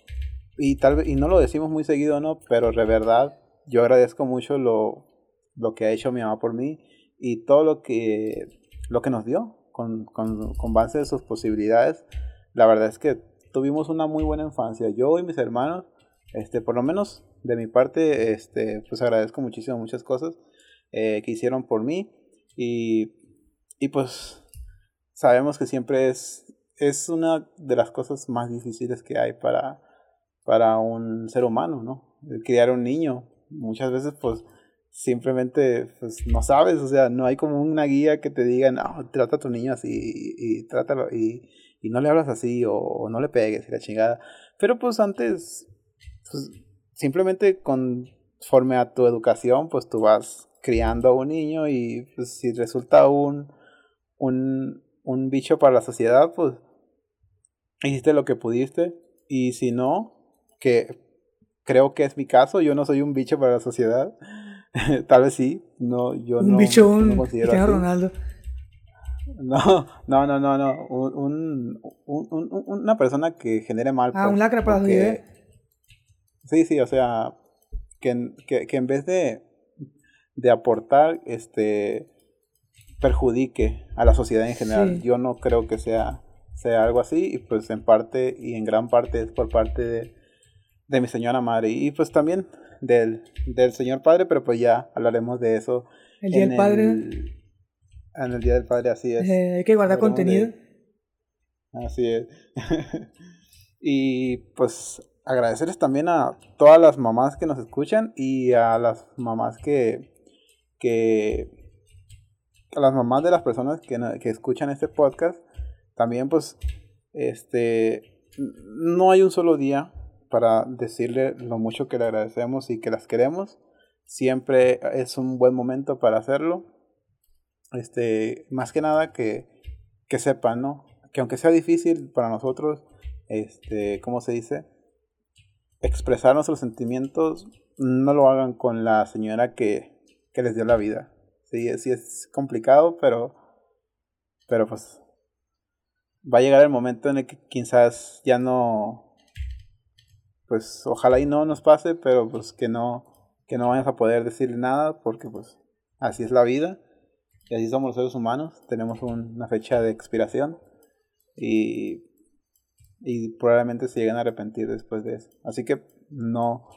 y tal vez, y no lo decimos muy seguido, ¿no? Pero de verdad, yo agradezco mucho lo, lo que ha hecho mi mamá por mí y todo lo que, lo que nos dio con, con, con base de sus posibilidades. La verdad es que tuvimos una muy buena infancia. Yo y mis hermanos, este, por lo menos de mi parte, este, pues agradezco muchísimo muchas cosas eh, que hicieron por mí y, y pues sabemos que siempre es, es una de las cosas más difíciles que hay para, para un ser humano, ¿no? criar un niño. Muchas veces pues simplemente pues no sabes, o sea, no hay como una guía que te diga, no, trata a tu niño así y, trátalo y, y no le hablas así o, o, no le pegues y la chingada. Pero pues antes, pues simplemente conforme a tu educación, pues tú vas criando a un niño y pues, si resulta un, un, un bicho para la sociedad, pues hiciste lo que pudiste y si no, que creo que es mi caso, yo no soy un bicho para la sociedad. Tal vez sí, no, yo un no. Bicho, un bicho, un Ronaldo. No, no, no, no, no. Un, un, un, una persona que genere mal. Ah, un lacra para la sociedad. Sí, sí, o sea, que, que, que en vez de, de aportar, este, perjudique a la sociedad en general. Yo no creo que sea, sea algo así y pues en parte y en gran parte es por parte de, de mi señora madre y pues también del, del señor padre, pero pues ya hablaremos de eso. El Día del Padre. En el Día del Padre, así es. Eh, hay que guardar contenido. Así es. y pues agradecerles también a todas las mamás que nos escuchan y a las mamás que, que a las mamás de las personas que, que escuchan este podcast. También pues, este, no hay un solo día para decirle lo mucho que le agradecemos y que las queremos. Siempre es un buen momento para hacerlo. Este, más que nada que, que sepan, ¿no? Que aunque sea difícil para nosotros, este, ¿cómo se dice? expresar nuestros sentimientos, no lo hagan con la señora que, que les dio la vida. Sí, sí es complicado, pero, pero pues va a llegar el momento en el que quizás ya no, pues ojalá y no nos pase, pero pues que no, que no vayas a poder decirle nada, porque pues así es la vida y así somos los seres humanos, tenemos una fecha de expiración y y probablemente se lleguen a arrepentir después de eso. Así que no,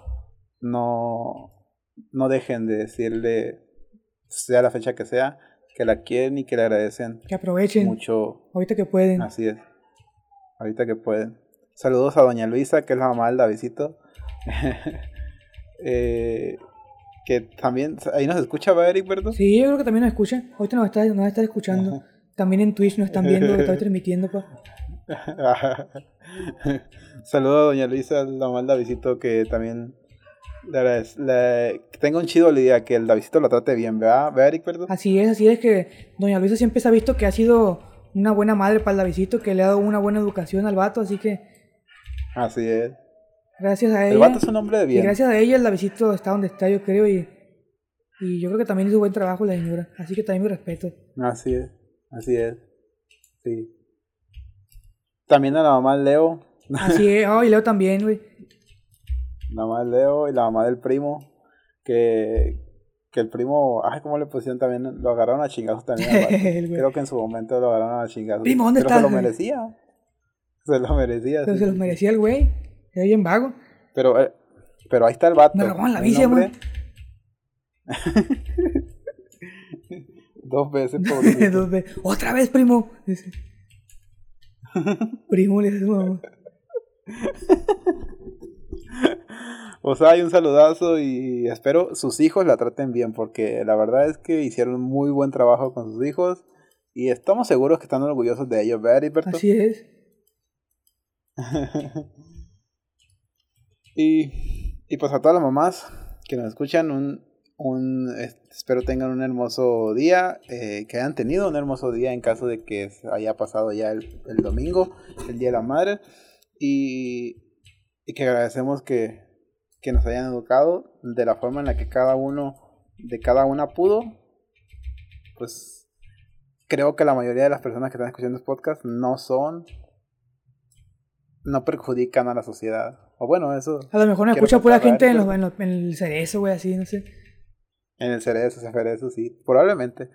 no, no dejen de decirle, sea la fecha que sea, que la quieren y que le agradecen. Que aprovechen. Mucho. Ahorita que pueden. Así es. Ahorita que pueden. Saludos a Doña Luisa, que es la mamá del Davidito. eh, que también, ahí nos escucha, ¿va Eric, verdad? Sí, yo creo que también nos escucha. Ahorita nos está, nos está escuchando. También en Twitch nos están viendo, lo estoy transmitiendo, pa. Saludo a doña Luisa, la mal Davidito, que también le, le, tenga un chido la idea que el Davidito la trate bien, ¿verdad? ¿Verdad, Eric, perdón? Así es, así es que doña Luisa siempre se ha visto que ha sido una buena madre para el Davidito, que le ha dado una buena educación al vato, así que... Así es. Gracias a ella. El vato es un hombre de bien. Y gracias a ella el Davidito está donde está, yo creo, y, y yo creo que también hizo buen trabajo la señora, así que también mi respeto. Así es, así es, sí. También a la mamá de Leo. Así es, oh, y Leo también, güey. La mamá de Leo y la mamá del primo. Que, que el primo, ay, ¿cómo le pusieron también? Lo agarraron a chingazos también. Creo que en su momento lo agarraron a chingazos. Primo, ¿dónde Pero estás? lo merecía. Se lo merecía. Pero se los merecía el güey. Era bien vago. Pero, eh, pero ahí está el vato. Me robaron la bici, amor. Dos veces, por Dos veces. Otra vez, primo. primo, le dice mamá. O sea, hay un saludazo y espero sus hijos la traten bien porque la verdad es que hicieron muy buen trabajo con sus hijos y estamos seguros que están orgullosos de ellos, ¿verdad, Heriberto? Así es. Y, y pues a todas las mamás que nos escuchan, un, un espero tengan un hermoso día, eh, que hayan tenido un hermoso día en caso de que haya pasado ya el, el domingo, el Día de la Madre, y, y que agradecemos que, que nos hayan educado de la forma en la que cada uno, de cada una pudo, pues creo que la mayoría de las personas que están escuchando este podcast no son, no perjudican a la sociedad. O bueno, eso. A lo mejor no escucha pura gente en, en, el cerezo, güey, así, no sé. En el cerezo, cerezo, sí, probablemente.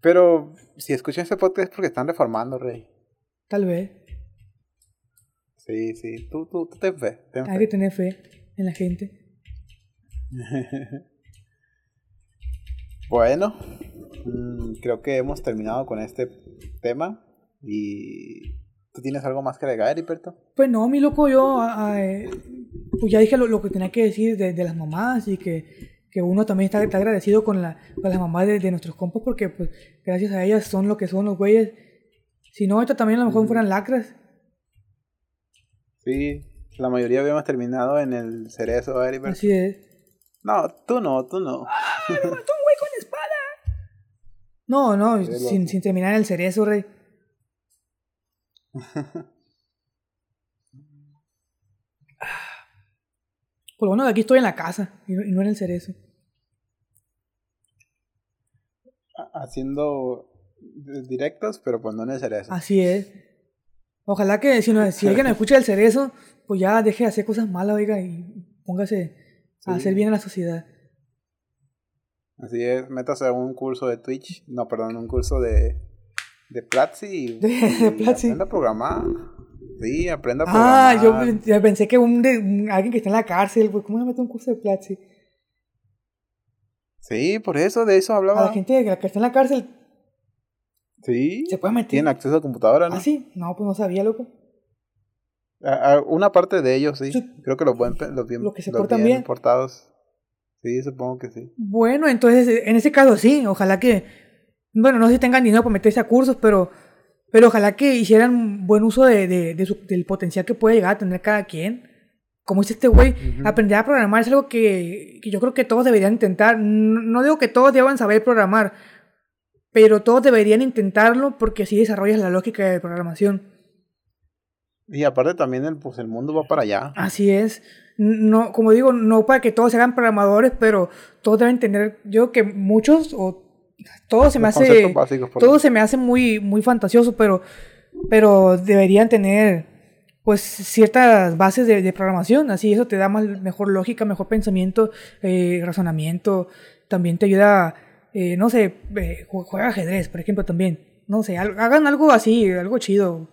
Pero si escuchan este podcast es porque están reformando, Rey. Tal vez. Sí, sí, tú, tú, tú ten fe. Hay que tener fe en la gente. bueno, mm, creo que hemos terminado con este tema y ¿tú tienes algo más que agregar, Heriberto? Pues no, mi loco, yo eh, pues ya dije lo, que tenía que decir de, las mamás y que, uno también está, agradecido con, la, con las mamás de, nuestros compas porque pues gracias a ellas son lo que son los güeyes. Si no, ahorita también a lo mejor fueran lacras. Sí, la mayoría habíamos terminado en el cerezo, Heriberto. Así es. No, tú no, tú no. ¡Ah! ¡Me mató un güey con espada! No, no, sin, sin, terminar el cerezo, rey. Pues bueno, aquí estoy en la casa y no, en el cerezo. Haciendo directos, pero pues no en el cerezo. Así es. Ojalá que si, no, si alguien escucha el cerezo, pues ya deje de hacer cosas malas, oiga, y póngase a hacer bien a la sociedad. Así es, métase a un curso de Twitch, no, perdón, un curso de, de Platzi y, de, Platzi. aprenda a programar. Sí, aprenda a programar. Ah, yo pensé que un, de, alguien que está en la cárcel, pues, ¿cómo se mete un curso de Platzi? Sí, por eso, de eso hablaba. A la gente que está en la cárcel. Sí. Se puede meter. Tienen acceso a computadora, ¿no? Ah, sí. No, pues no sabía, loco una parte de ellos, sí. Creo que los, buen, los bien, que se portan bien, portados. Sí, supongo que sí. Bueno, entonces en ese caso sí. Ojalá que. Bueno, no sé si tengan dinero para meterse a cursos, pero. Pero ojalá que hicieran buen uso de, de, del potencial que puede llegar a tener cada quien. Como dice este güey, aprender a programar es algo que, que, yo creo que todos deberían intentar. No, digo que todos deban saber programar, pero todos deberían intentarlo porque así desarrollas la lógica de programación. Y aparte también el, pues el mundo va para allá. Así es. No, como digo, no para que todos se hagan programadores, pero todos deben tener, yo que muchos o todo se me hace todo se me hace muy muy fantasioso, pero pero deberían tener pues ciertas bases de, programación, así eso te da más mejor lógica, mejor pensamiento, eh, razonamiento, también te ayuda, eh, no sé, eh, juega ajedrez, por ejemplo, también, no sé, hagan algo así, algo chido.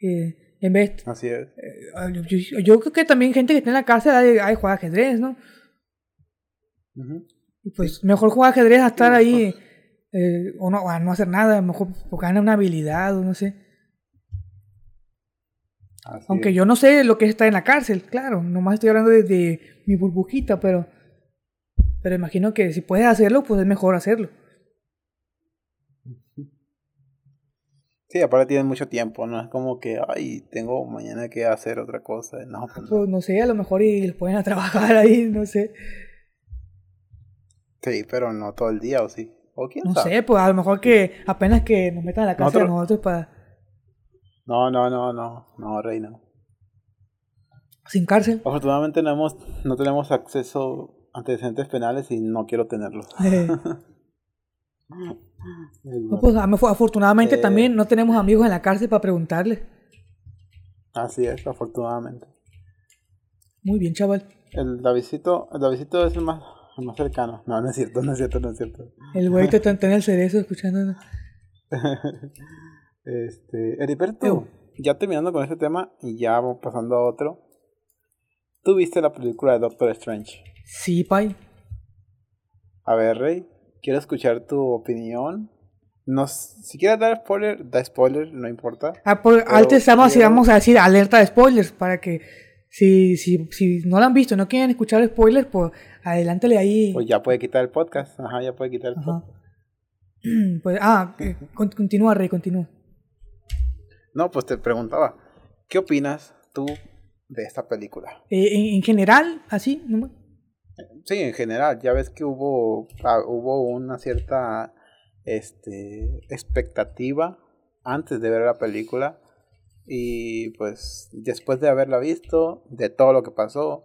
Eh, en vez. Así es. Eh, yo, creo que también gente que está en la cárcel hay, hay jugar ajedrez, ¿no? Y pues mejor jugar ajedrez a estar ahí eh, o no, a no hacer nada, mejor porque gana una habilidad o no sé. Aunque yo no sé lo que es estar en la cárcel, claro, nomás estoy hablando desde mi burbujita, pero pero imagino que si puedes hacerlo, pues es mejor hacerlo. Sí, aparte tienen mucho tiempo, no es como que, ay, tengo mañana que hacer otra cosa. No, pues, pues no. sé, a lo mejor y les pueden a trabajar ahí, no sé. Sí, pero no todo el día, ¿o sí? ¿O quién no sé, pues a lo mejor que apenas que nos metan a la casa de nosotros para... No, no, no, no, no, Reina. ¿Sin cárcel? Afortunadamente no, hemos, no tenemos acceso a antecedentes penales y no quiero tenerlos. Eh. pues, afortunadamente eh, también no tenemos amigos en la cárcel para preguntarle. Así es, afortunadamente. Muy bien, chaval. El Davidito, el Davidito es el más, más cercano. No, no es cierto, no es cierto, no es cierto. El güey te está en el cerezo escuchándonos. este, Heriberto, ya terminando con este tema y ya vamos pasando a otro. ¿Tú viste la película de Doctor Strange? Sí, Pai. A ver, Rey, quiero escuchar tu opinión. No, si quieres dar spoiler, da spoiler, no importa. Ah, pues, antes estamos, vamos a decir alerta de spoilers para que si, si, si no lo han visto, no quieren escuchar spoilers, pues adelántale ahí. Pues ya puede quitar el podcast. Ajá, ya puede quitar el podcast. Pues, ah, continúa, Rey, continúa. No, pues te preguntaba, ¿qué opinas tú de esta película? Eh, en, general, así, ¿no? Sí, en general, ya ves que hubo, ah, hubo una cierta este, expectativa antes de ver la película y pues después de haberla visto, de todo lo que pasó,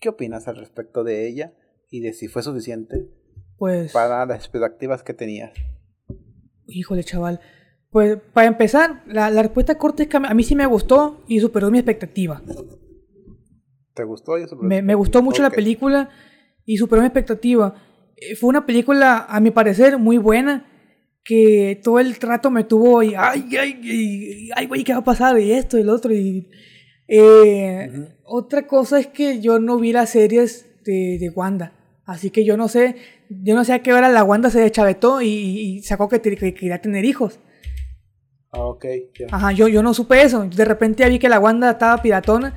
¿qué opinas al respecto de ella y de si fue suficiente pues, para las expectativas que tenías? Híjole, chaval. Pues para empezar, la, respuesta corta es que a mí sí me gustó y superó mi expectativa. ¿Te gustó? Y superó me, me gustó mucho la película y superó mi expectativa. Eh, fue una película, a mi parecer, muy buena. Que todo el trato me tuvo y, ay, ay, ay, güey, ¿qué va a pasar? Y esto y lo otro. Y, eh, Otra cosa es que yo no vi las series de, de Wanda. Así que yo no sé, yo no sé a qué hora la Wanda se deschavetó y, y sacó que, que, quería tener hijos. Ah, ok. Ajá, yo, yo no supe eso. De repente vi que la Wanda estaba piratona.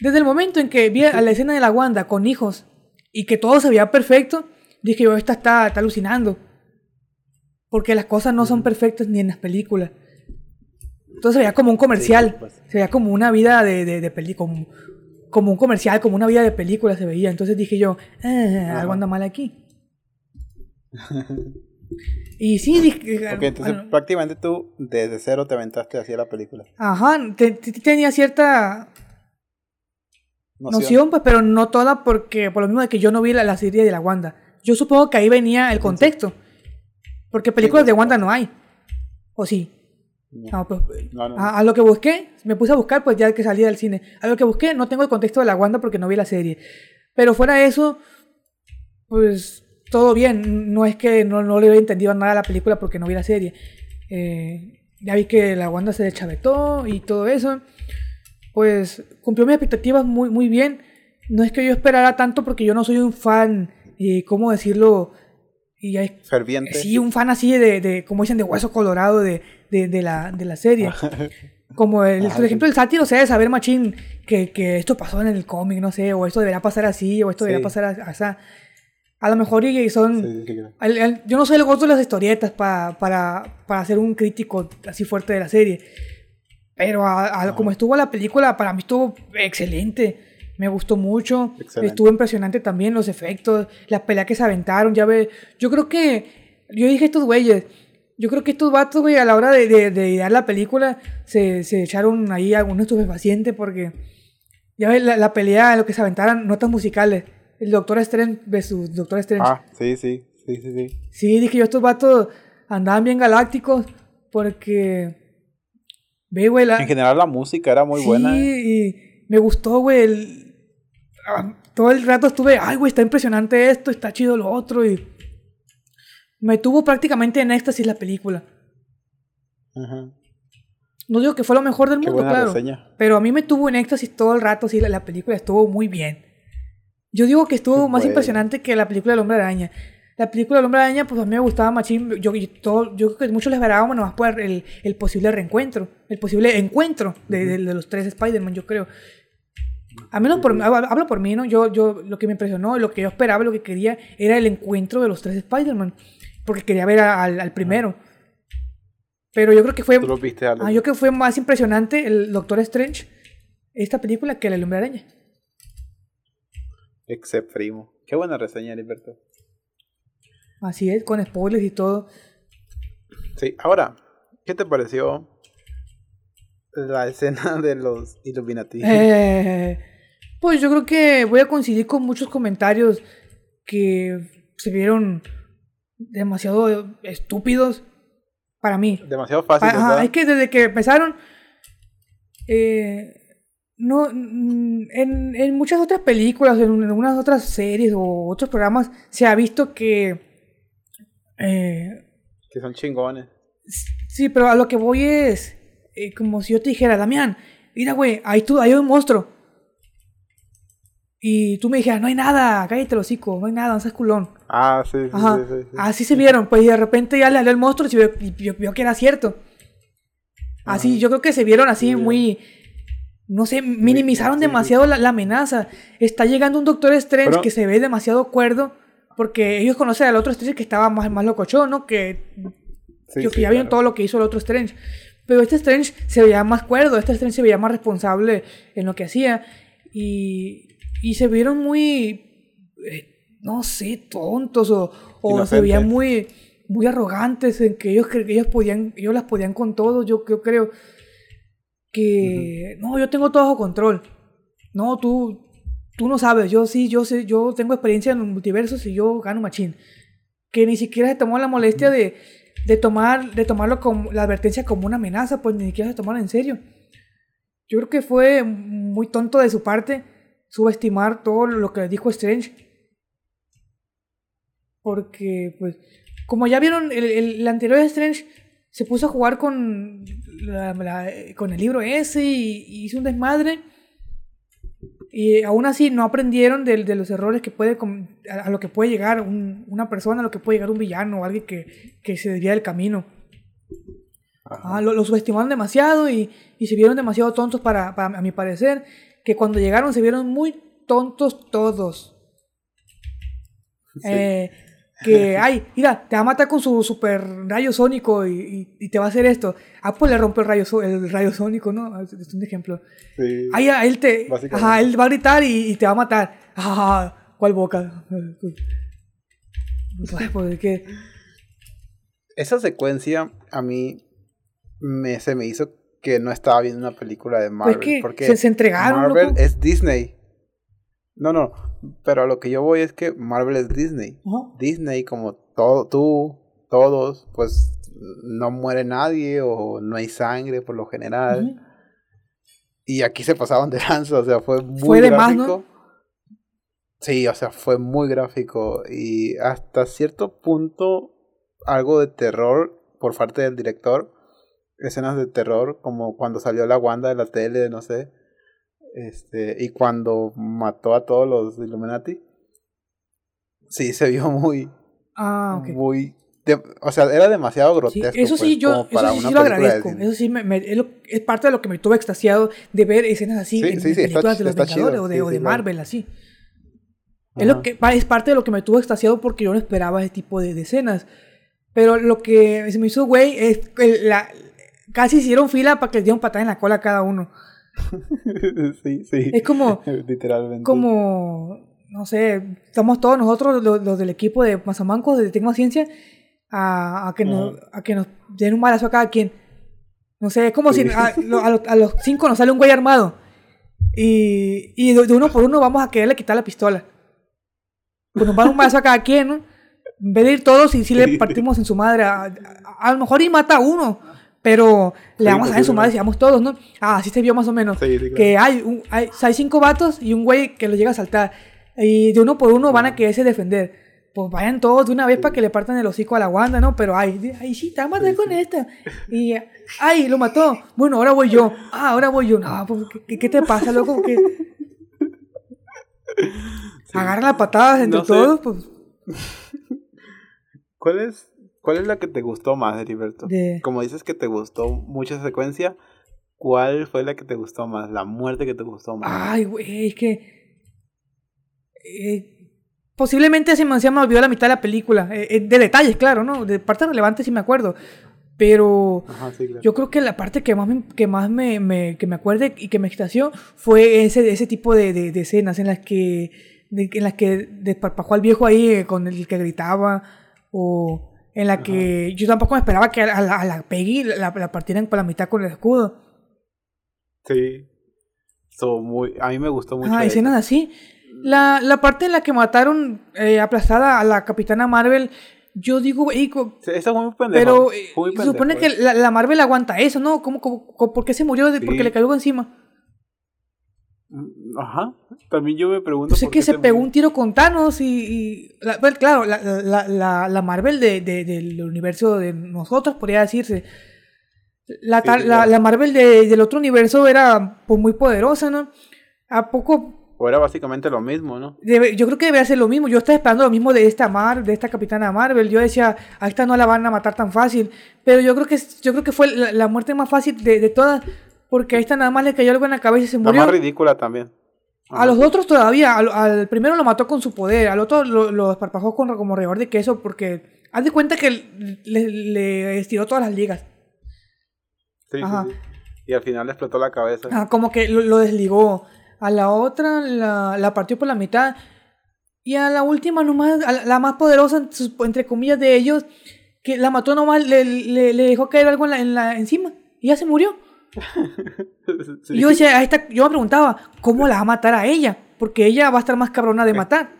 Desde el momento en que vi a la escena de la Wanda con hijos y que todo se veía perfecto, dije yo, esta está, está alucinando. Porque las cosas no son perfectas ni en las películas. Entonces se veía como un comercial. Pues. Se veía como una vida de, de, de película. Como, un comercial, como una vida de película se veía. Entonces dije yo, eh, algo anda mal aquí. Y sí, dije. Ok, entonces prácticamente tú desde cero te aventaste hacia la película. Ajá, tenía cierta noción. pues, pero no toda porque, por lo mismo de que yo no vi la, serie de la Wanda. Yo supongo que ahí venía el contexto. Porque películas de Wanda no hay. ¿O sí? No, pues, A, lo que busqué, me puse a buscar, pues ya que salí del cine. A lo que busqué, no tengo el contexto de la Wanda porque no vi la serie. Pero fuera de eso, pues todo bien. No es que no, no le había entendido nada a la película porque no vi la serie. Eh, ya vi que la Wanda se deschavetó y todo eso. Pues cumplió mis expectativas muy, muy bien. No es que yo esperara tanto porque yo no soy un fan, eh, ¿cómo decirlo? Y hay, Ferviente. Sí, un fan así de, de como dicen, de hueso colorado de, de, de la, de la serie. Como el, por ejemplo, el sátiro se debe saber, machín, que, que esto pasó en el cómic, no sé, o esto debería pasar así, o esto debería pasar así. A lo mejor y son... yo no soy el gordo de las historietas para, para, para ser un crítico así fuerte de la serie. Pero como estuvo la película, para mí estuvo excelente. Me gustó mucho. Estuvo impresionante también los efectos, las peleas que se aventaron. Ya ve, yo creo que... Yo dije estos güeyes. Yo creo que estos vatos, güey, a la hora de, de, de idear la película, se, se echaron ahí algunos estupefacientes porque... Ya ves, la, la pelea, lo que se aventaron, notas musicales el Doctor Strange versus Doctor Strange. Ah, sí, sí, sí, sí, sí. Sí, dije yo, estos vatos andaban bien galácticos porque... Ve, güey, En general la música era muy buena. Sí, ¿eh? y me gustó, güey. Todo el rato estuve, ay, güey, está impresionante esto, está chido lo otro y... Me tuvo prácticamente en éxtasis la película. No digo que fue lo mejor del mundo, claro. Pero a mí me tuvo en éxtasis todo el rato, sí, la película estuvo muy bien. Yo digo que estuvo más impresionante que la película del Hombre Araña. La película del Hombre Araña, pues a mí me gustaba machín. Yo, yo, todo, yo creo que muchos les esperábamos nomás por el, el posible reencuentro, el posible encuentro de, de, los tres Spider-Man, yo creo. A menos por, hablo por mí, ¿no? Yo, yo, lo que me impresionó, lo que yo esperaba, lo que quería, era el encuentro de los tres Spider-Man. Porque quería ver al, al, primero. Pero yo creo que fue. Ah, yo creo que fue más impresionante el Doctor Strange, esta película, que la del Hombre Araña. Except primo. Qué buena reseña, Heriberto. Así es, con spoilers y todo. Sí, ahora, ¿qué te pareció la escena de los Illuminati? Eh, pues yo creo que voy a coincidir con muchos comentarios que se vieron demasiado estúpidos para mí. Demasiado fáciles. es que desde que empezaron, eh, no, mm, en, en, muchas otras películas, en algunas otras series o otros programas, se ha visto que... Eh, que son chingones. Sí, pero a lo que voy es... eh, como si yo te dijera, Damián, mira, güey, ahí, tú, hay un monstruo. Y tú me dijeras, no hay nada, cállate el hocico, no hay nada, no seas culón. Ah, sí, sí, sí, sí, Así se vieron, pues y de repente ya le habló el monstruo y vio, que era cierto. Así, yo creo que se vieron así muy... No sé, minimizaron demasiado la, amenaza. Está llegando un Doctor Strange que se ve demasiado cuerdo porque ellos conocen al otro Strange que estaba más, más locochón, ¿no? Que, que ya vieron todo lo que hizo el otro Strange. Pero este Strange se veía más cuerdo, este Strange se veía más responsable en lo que hacía. Y, y se vieron muy, eh, no sé, tontos o, o se veían muy, muy arrogantes en que ellos, que ellos, podían, ellos las podían con todo. Yo, yo creo que, no, yo tengo todo bajo control. No, tú, tú no sabes, yo sí, yo sé, yo tengo experiencia en multiversos y yo gano machín. Que ni siquiera se tomó la molestia de, de tomar, de tomarlo como la advertencia como una amenaza, pues ni siquiera se tomaron en serio. Yo creo que fue muy tonto de su parte subestimar todo lo que dijo Strange. Porque, pues, como ya vieron, el, el, anterior Strange se puso a jugar con, con el libro ese y hizo un desmadre. Y aún así no aprendieron de, de los errores que puede, a, lo que puede llegar una persona, a lo que puede llegar un villano o alguien que, que se desvía del camino. Ah, lo, subestimaron demasiado y, y, se vieron demasiado tontos para, para, a mi parecer, que cuando llegaron se vieron muy tontos todos. Eh, que, ay, mira, te va a matar con su super rayo sónico y, y, te va a hacer esto. Ah, pues le rompe el rayo, el rayo sónico, ¿no? Es un ejemplo. Sí. Ahí, él te, ajá, él va a gritar y, te va a matar. Ajá, ¿cuál boca? Pues, ¿qué? Esa secuencia a mí me, se me hizo que no estaba viendo una película de Marvel. Pues porque se, entregaron. Marvel es Disney. No, no, pero a lo que yo voy es que Marvel es Disney. Disney, como todo, tú, todos, pues no muere nadie o no hay sangre por lo general. Y aquí se pasaban de lanza, o sea, fue muy gráfico. Sí, o sea, fue muy gráfico y hasta cierto punto algo de terror por parte del director. Escenas de terror, como cuando salió la Wanda de la tele, no sé. Este, y cuando mató a todos los Illuminati, sí se vio muy. Ah, Muy. o sea, era demasiado grotesco. eso sí, pues, yo eso sí, lo agradezco. Eso sí, me, es, parte de lo que me tuvo extasiado de ver escenas así en, películas de los Vengadores o de, o de Marvel, así. Es, lo que, es parte de lo que me tuvo extasiado porque yo no esperaba ese tipo de, escenas. Pero lo que se me hizo, güey, es la, casi hicieron fila para que les dieran patada en la cola a cada uno. sí, sí. Es como. Literalmente. Como. No sé, estamos todos nosotros, los, del equipo de Mazamancos, de Tecnociencia, a, a, que nos, a que nos den un balazo a cada quien. No sé, es como si a, los, cinco nos sale un güey armado. Y, y de, uno por uno vamos a quererle quitar la pistola. Pues nos van un balazo a cada quien, ¿no? En vez de ir todos y si le partimos en su madre, a, lo mejor y mata a uno. Pero le vamos a dar en su madre, decíamos todos, ¿no? Ah, así se vio más o menos. Que hay, un, hay, hay, cinco vatos y un güey que lo llega a saltar. Y de uno por uno van a quererse defender. Pues vayan todos de una vez para que le partan el hocico a la Wanda, ¿no? Pero ay, ay sí, te va a matar con esta. Y ay, lo mató. Bueno, ahora voy yo. Ah, ahora voy yo. No, pues, ¿qué, te pasa, loco? ¿Qué? Agarra las patadas entre todos, pues. ¿Cuál es ¿Cuál es la que te gustó más, Heriberto? Como dices que te gustó mucha secuencia, ¿cuál fue la que te gustó más? La muerte que te gustó más. Ay, güey, es que. Eh, posiblemente se me, se me olvidó la mitad de la película. Eh, eh, de detalles, claro, ¿no? De partes relevantes sí me acuerdo. Pero yo creo que la parte que más me, que más me, me, que me acuerde y que me extasió fue ese, ese tipo de, de, escenas en las que, en las que desparpajó al viejo ahí con el que gritaba o en la que yo tampoco me esperaba que a la, a la Peggy la, la, partieran por la mitad con el escudo. Sí. muy, a mí me gustó mucho. Ah, escenas así. La, la parte en la que mataron eh, aplastada a la Capitana Marvel, yo digo, eso fue muy pendejo. Pero eh, se supone que la, la, Marvel aguanta eso, ¿no? ¿Cómo, cómo, por qué se murió? Porque le cayó encima. Ajá. También yo me pregunto. Sé que se, pegó un tiro con Thanos y. Pues, claro, la, la, la, Marvel de, de, del universo de nosotros, podría decirse. La, la, Marvel del otro universo era pues, muy poderosa, ¿no? ¿A poco o era básicamente lo mismo, ¿no? yo creo que debería ser lo mismo. Yo estaba esperando lo mismo de esta Mar, de esta Capitana Marvel. Yo decía, a esta no la van a matar tan fácil. Pero yo creo que yo creo que fue la, muerte más fácil de, de, todas. Porque a esta nada más le cayó algo en la cabeza y se murió. La más ridícula también. A los otros todavía, al, primero lo mató con su poder, al otro lo, lo esparpajó con, como regador de queso porque haz de cuenta que le, le estiró todas las ligas. Sí, sí, Y al final le explotó la cabeza. Ah, como que lo, desligó. A la otra la, la, partió por la mitad. Y a la última nomás, a la, más poderosa, entre comillas, de ellos, que la mató nomás, le, le, le dejó caer algo en la, en la, encima. Y ya se murió. yo, decía, esta, yo me preguntaba, ¿cómo la va a matar a ella? Porque ella va a estar más cabrona de matar.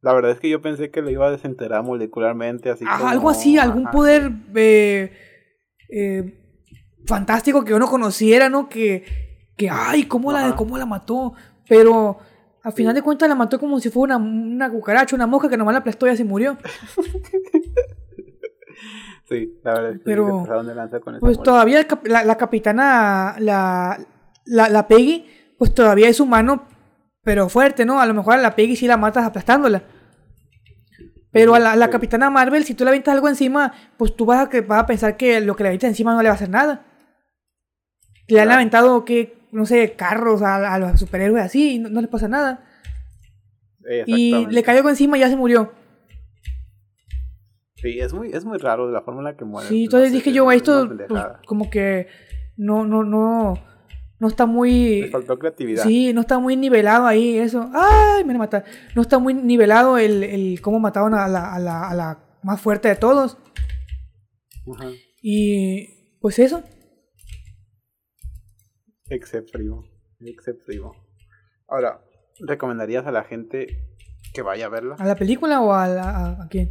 La verdad es que yo pensé que le iba a desenterrar molecularmente, así Algo así, algún poder eh, eh, fantástico que yo no conociera, ¿no? Que, que ay, ¿cómo la, ¿cómo la mató? Pero al final de cuentas la mató como si fuera una, una cucaracha, una mosca que nomás la aplastó y ya se murió. Sí, la verdad es que Pero, con pues todavía la, la, capitana, la, la, la, Peggy, pues todavía es humano, pero fuerte, ¿no? A lo mejor a la Peggy sí la matas aplastándola. Pero a la, la capitana Marvel, si tú le avientas algo encima, pues tú vas a, vas a pensar que lo que le avientas encima no le va a hacer nada. Le han aventado, que, no sé, carros a, a los superhéroes así y no, no les pasa nada. Y le cayó algo encima y ya se murió. Sí, es muy, es muy raro la forma en la que muere. Sí, entonces dije yo, esto pues, como que no, no, no, no está muy... Le faltó creatividad. Sí, no está muy nivelado ahí eso. ¡Ay, me van a matar! No está muy nivelado el, el cómo mataron a la, a, la, a la más fuerte de todos. Y pues eso. Excepto primo. Ahora, ¿recomendarías a la gente que vaya a verla? ¿A la película o a, la, a quién?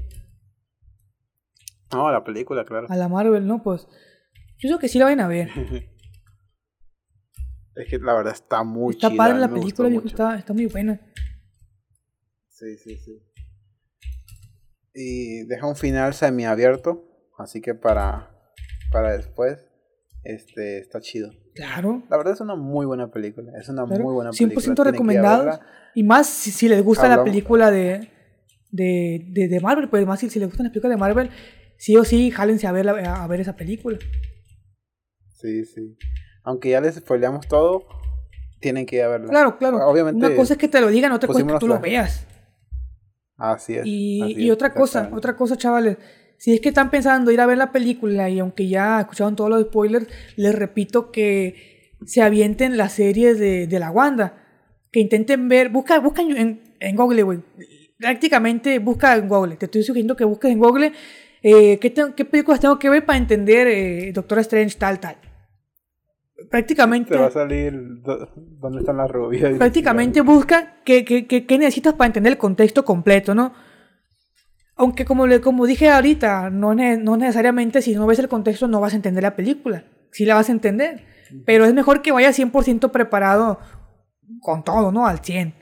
No, a la película, claro. A la Marvel, no, pues. Yo creo que sí la van a ver. es que la verdad está muy Está padre la película, viejo, está, está muy buena. Sí, sí, sí. Y deja un final semiabierto. Así que para, para después, este, está chido. Claro. La verdad es una muy buena película. Es una muy buena película. 100% recomendada. Y más si, si les gusta la película de, de, de, de, Marvel, pues más si, si les gustan las películas de Marvel, sí o sí, jálense a ver, a ver esa película. Sí, sí. Aunque ya les spoileamos todo, tienen que ir a verla. Claro, claro. Obviamente, Una cosa es que te lo digan, otra cosa es que tú lo veas. Así es. Y, y otra cosa, otra cosa, chavales. Si es que están pensando ir a ver la película y aunque ya escucharon todos los spoilers, les repito que se avienten las series de, de la Wanda. Que intenten ver, busca, busca en, en Google, güey. Prácticamente busca en Google. Te estoy sugiriendo que busques en Google eh, ¿qué, ¿qué, películas tengo que ver para entender eh, Doctor Strange tal, tal? Prácticamente... Te va a salir dónde están las rubias. Prácticamente busca qué, qué, qué, necesitas para entender el contexto completo, ¿no? Aunque como, le, como dije ahorita, no, no necesariamente si no ves el contexto no vas a entender la película. Sí la vas a entender. Pero es mejor que vayas 100% preparado con todo, ¿no? Al 100.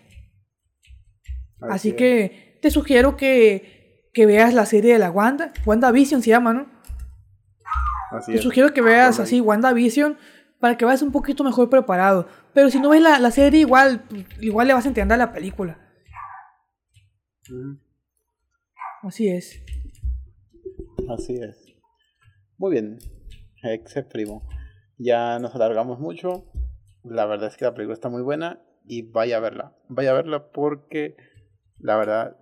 Así que te sugiero que que veas la serie de la Wanda. WandaVision se llama, ¿no? Así Te sugiero que veas así WandaVision para que vayas un poquito mejor preparado. Pero si no ves la, serie, igual, igual le vas a entender la película. Así es. Así es. Muy bien. Ex primo. Ya nos alargamos mucho. La verdad es que la película está muy buena. Y vaya a verla. Vaya a verla porque la verdad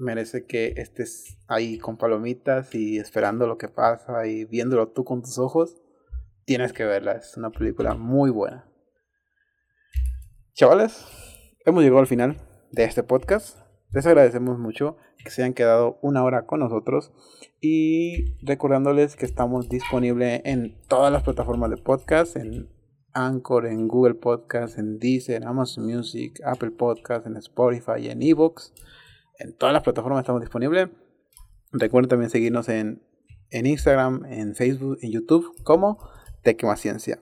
merece que estés ahí con palomitas y esperando lo que pasa y viéndolo tú con tus ojos. Tienes que verla, es una película muy buena. Chavales, hemos llegado al final de este podcast. Les agradecemos mucho que se hayan quedado una hora con nosotros y recordándoles que estamos disponibles en todas las plataformas de podcast, en Anchor, en Google Podcast, en Deezer, Amazon Music, Apple Podcast, en Spotify en Evox. En todas las plataformas estamos disponibles. Recuerden también seguirnos en, en Instagram, en Facebook, en YouTube como Ciencia.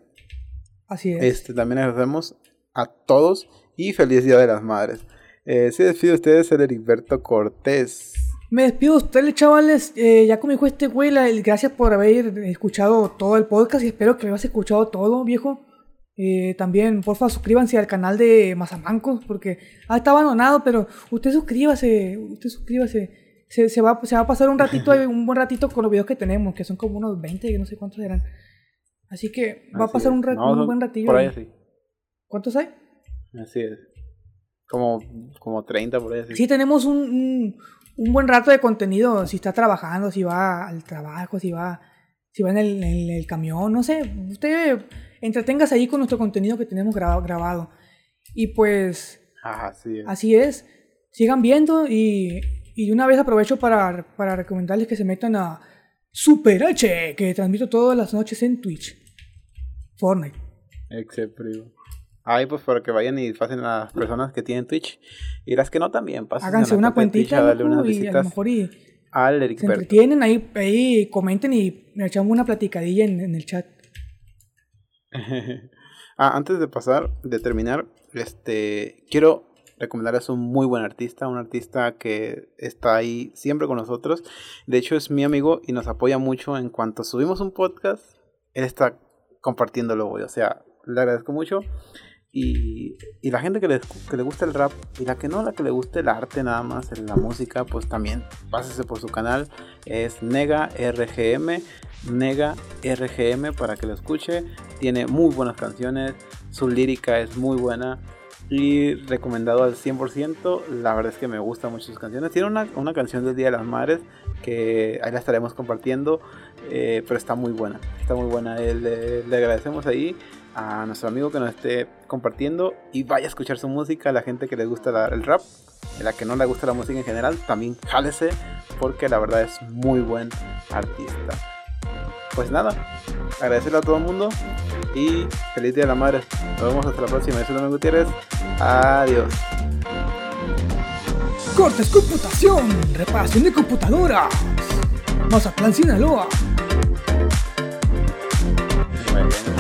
Así es. Este, también agradecemos a todos y feliz Día de las Madres. Eh, se despide de ustedes el Heriberto Cortés. Me despido de ustedes, chavales. Eh, ya como dijo este güey, gracias por haber escuchado todo el podcast y espero que lo hayas escuchado todo, viejo. Eh, también, porfa, suscríbanse al canal de Mazamancos porque ah, está abandonado, pero usted suscríbase, usted suscríbase. Se, va, se va a pasar un ratito, un buen ratito con los videos que tenemos, que son como unos 20, que no sé cuántos eran. Así que va a pasar un, un, buen ratillo. Por ahí sí. ¿Cuántos hay? Así es. Como, como 30 por ahí. Sí, tenemos un, un, buen rato de contenido. Si está trabajando, si va al trabajo, si va, si va en el, en el camión, no sé. Usted entretengas ahí con nuestro contenido que tenemos grabado. Y pues... así es. Así es. Sigan viendo y, y una vez aprovecho para, para recomendarles que se metan a Super H, que transmito todas las noches en Twitch. Fortnite. Excepto. Ahí pues para que vayan y pasen a las personas que tienen Twitch. Y las que no también, pasen Háganse una cuentita y a lo mejor y al Eric se entretienen ahí, ahí, comenten y me echamos una platicadilla en, en el chat. ah, antes de pasar, de terminar, este, quiero recomendarles un muy buen artista, un artista que está ahí siempre con nosotros. De hecho, es mi amigo y nos apoya mucho en cuanto subimos un podcast, él está compartiéndolo hoy. O sea, le agradezco mucho. Y, y la gente que le, que le gusta el rap y la que no, la que le guste el arte nada más, la música, pues también pásese por su canal. Es Nega RGM. Nega RGM para que lo escuche. Tiene muy buenas canciones. Su lírica es muy buena. Y recomendado al 100%. La verdad es que me gustan mucho sus canciones. Tiene una, una canción del Día de las Madres que ahí la estaremos compartiendo. Eh, pero está muy buena. Está muy buena. Le, le agradecemos ahí a nuestro amigo que nos esté compartiendo y vaya a escuchar su música, a la gente que le gusta el rap, a la que no le gusta la música en general, también jálese porque la verdad es muy buen artista. Pues nada, agradecerle a todo el mundo y feliz día de la madre. Nos vemos hasta la próxima. Yo soy Domingo Gutiérrez. Adiós. Cortes computación, reparación de computadoras. Mazatlán, Sinaloa. Bueno.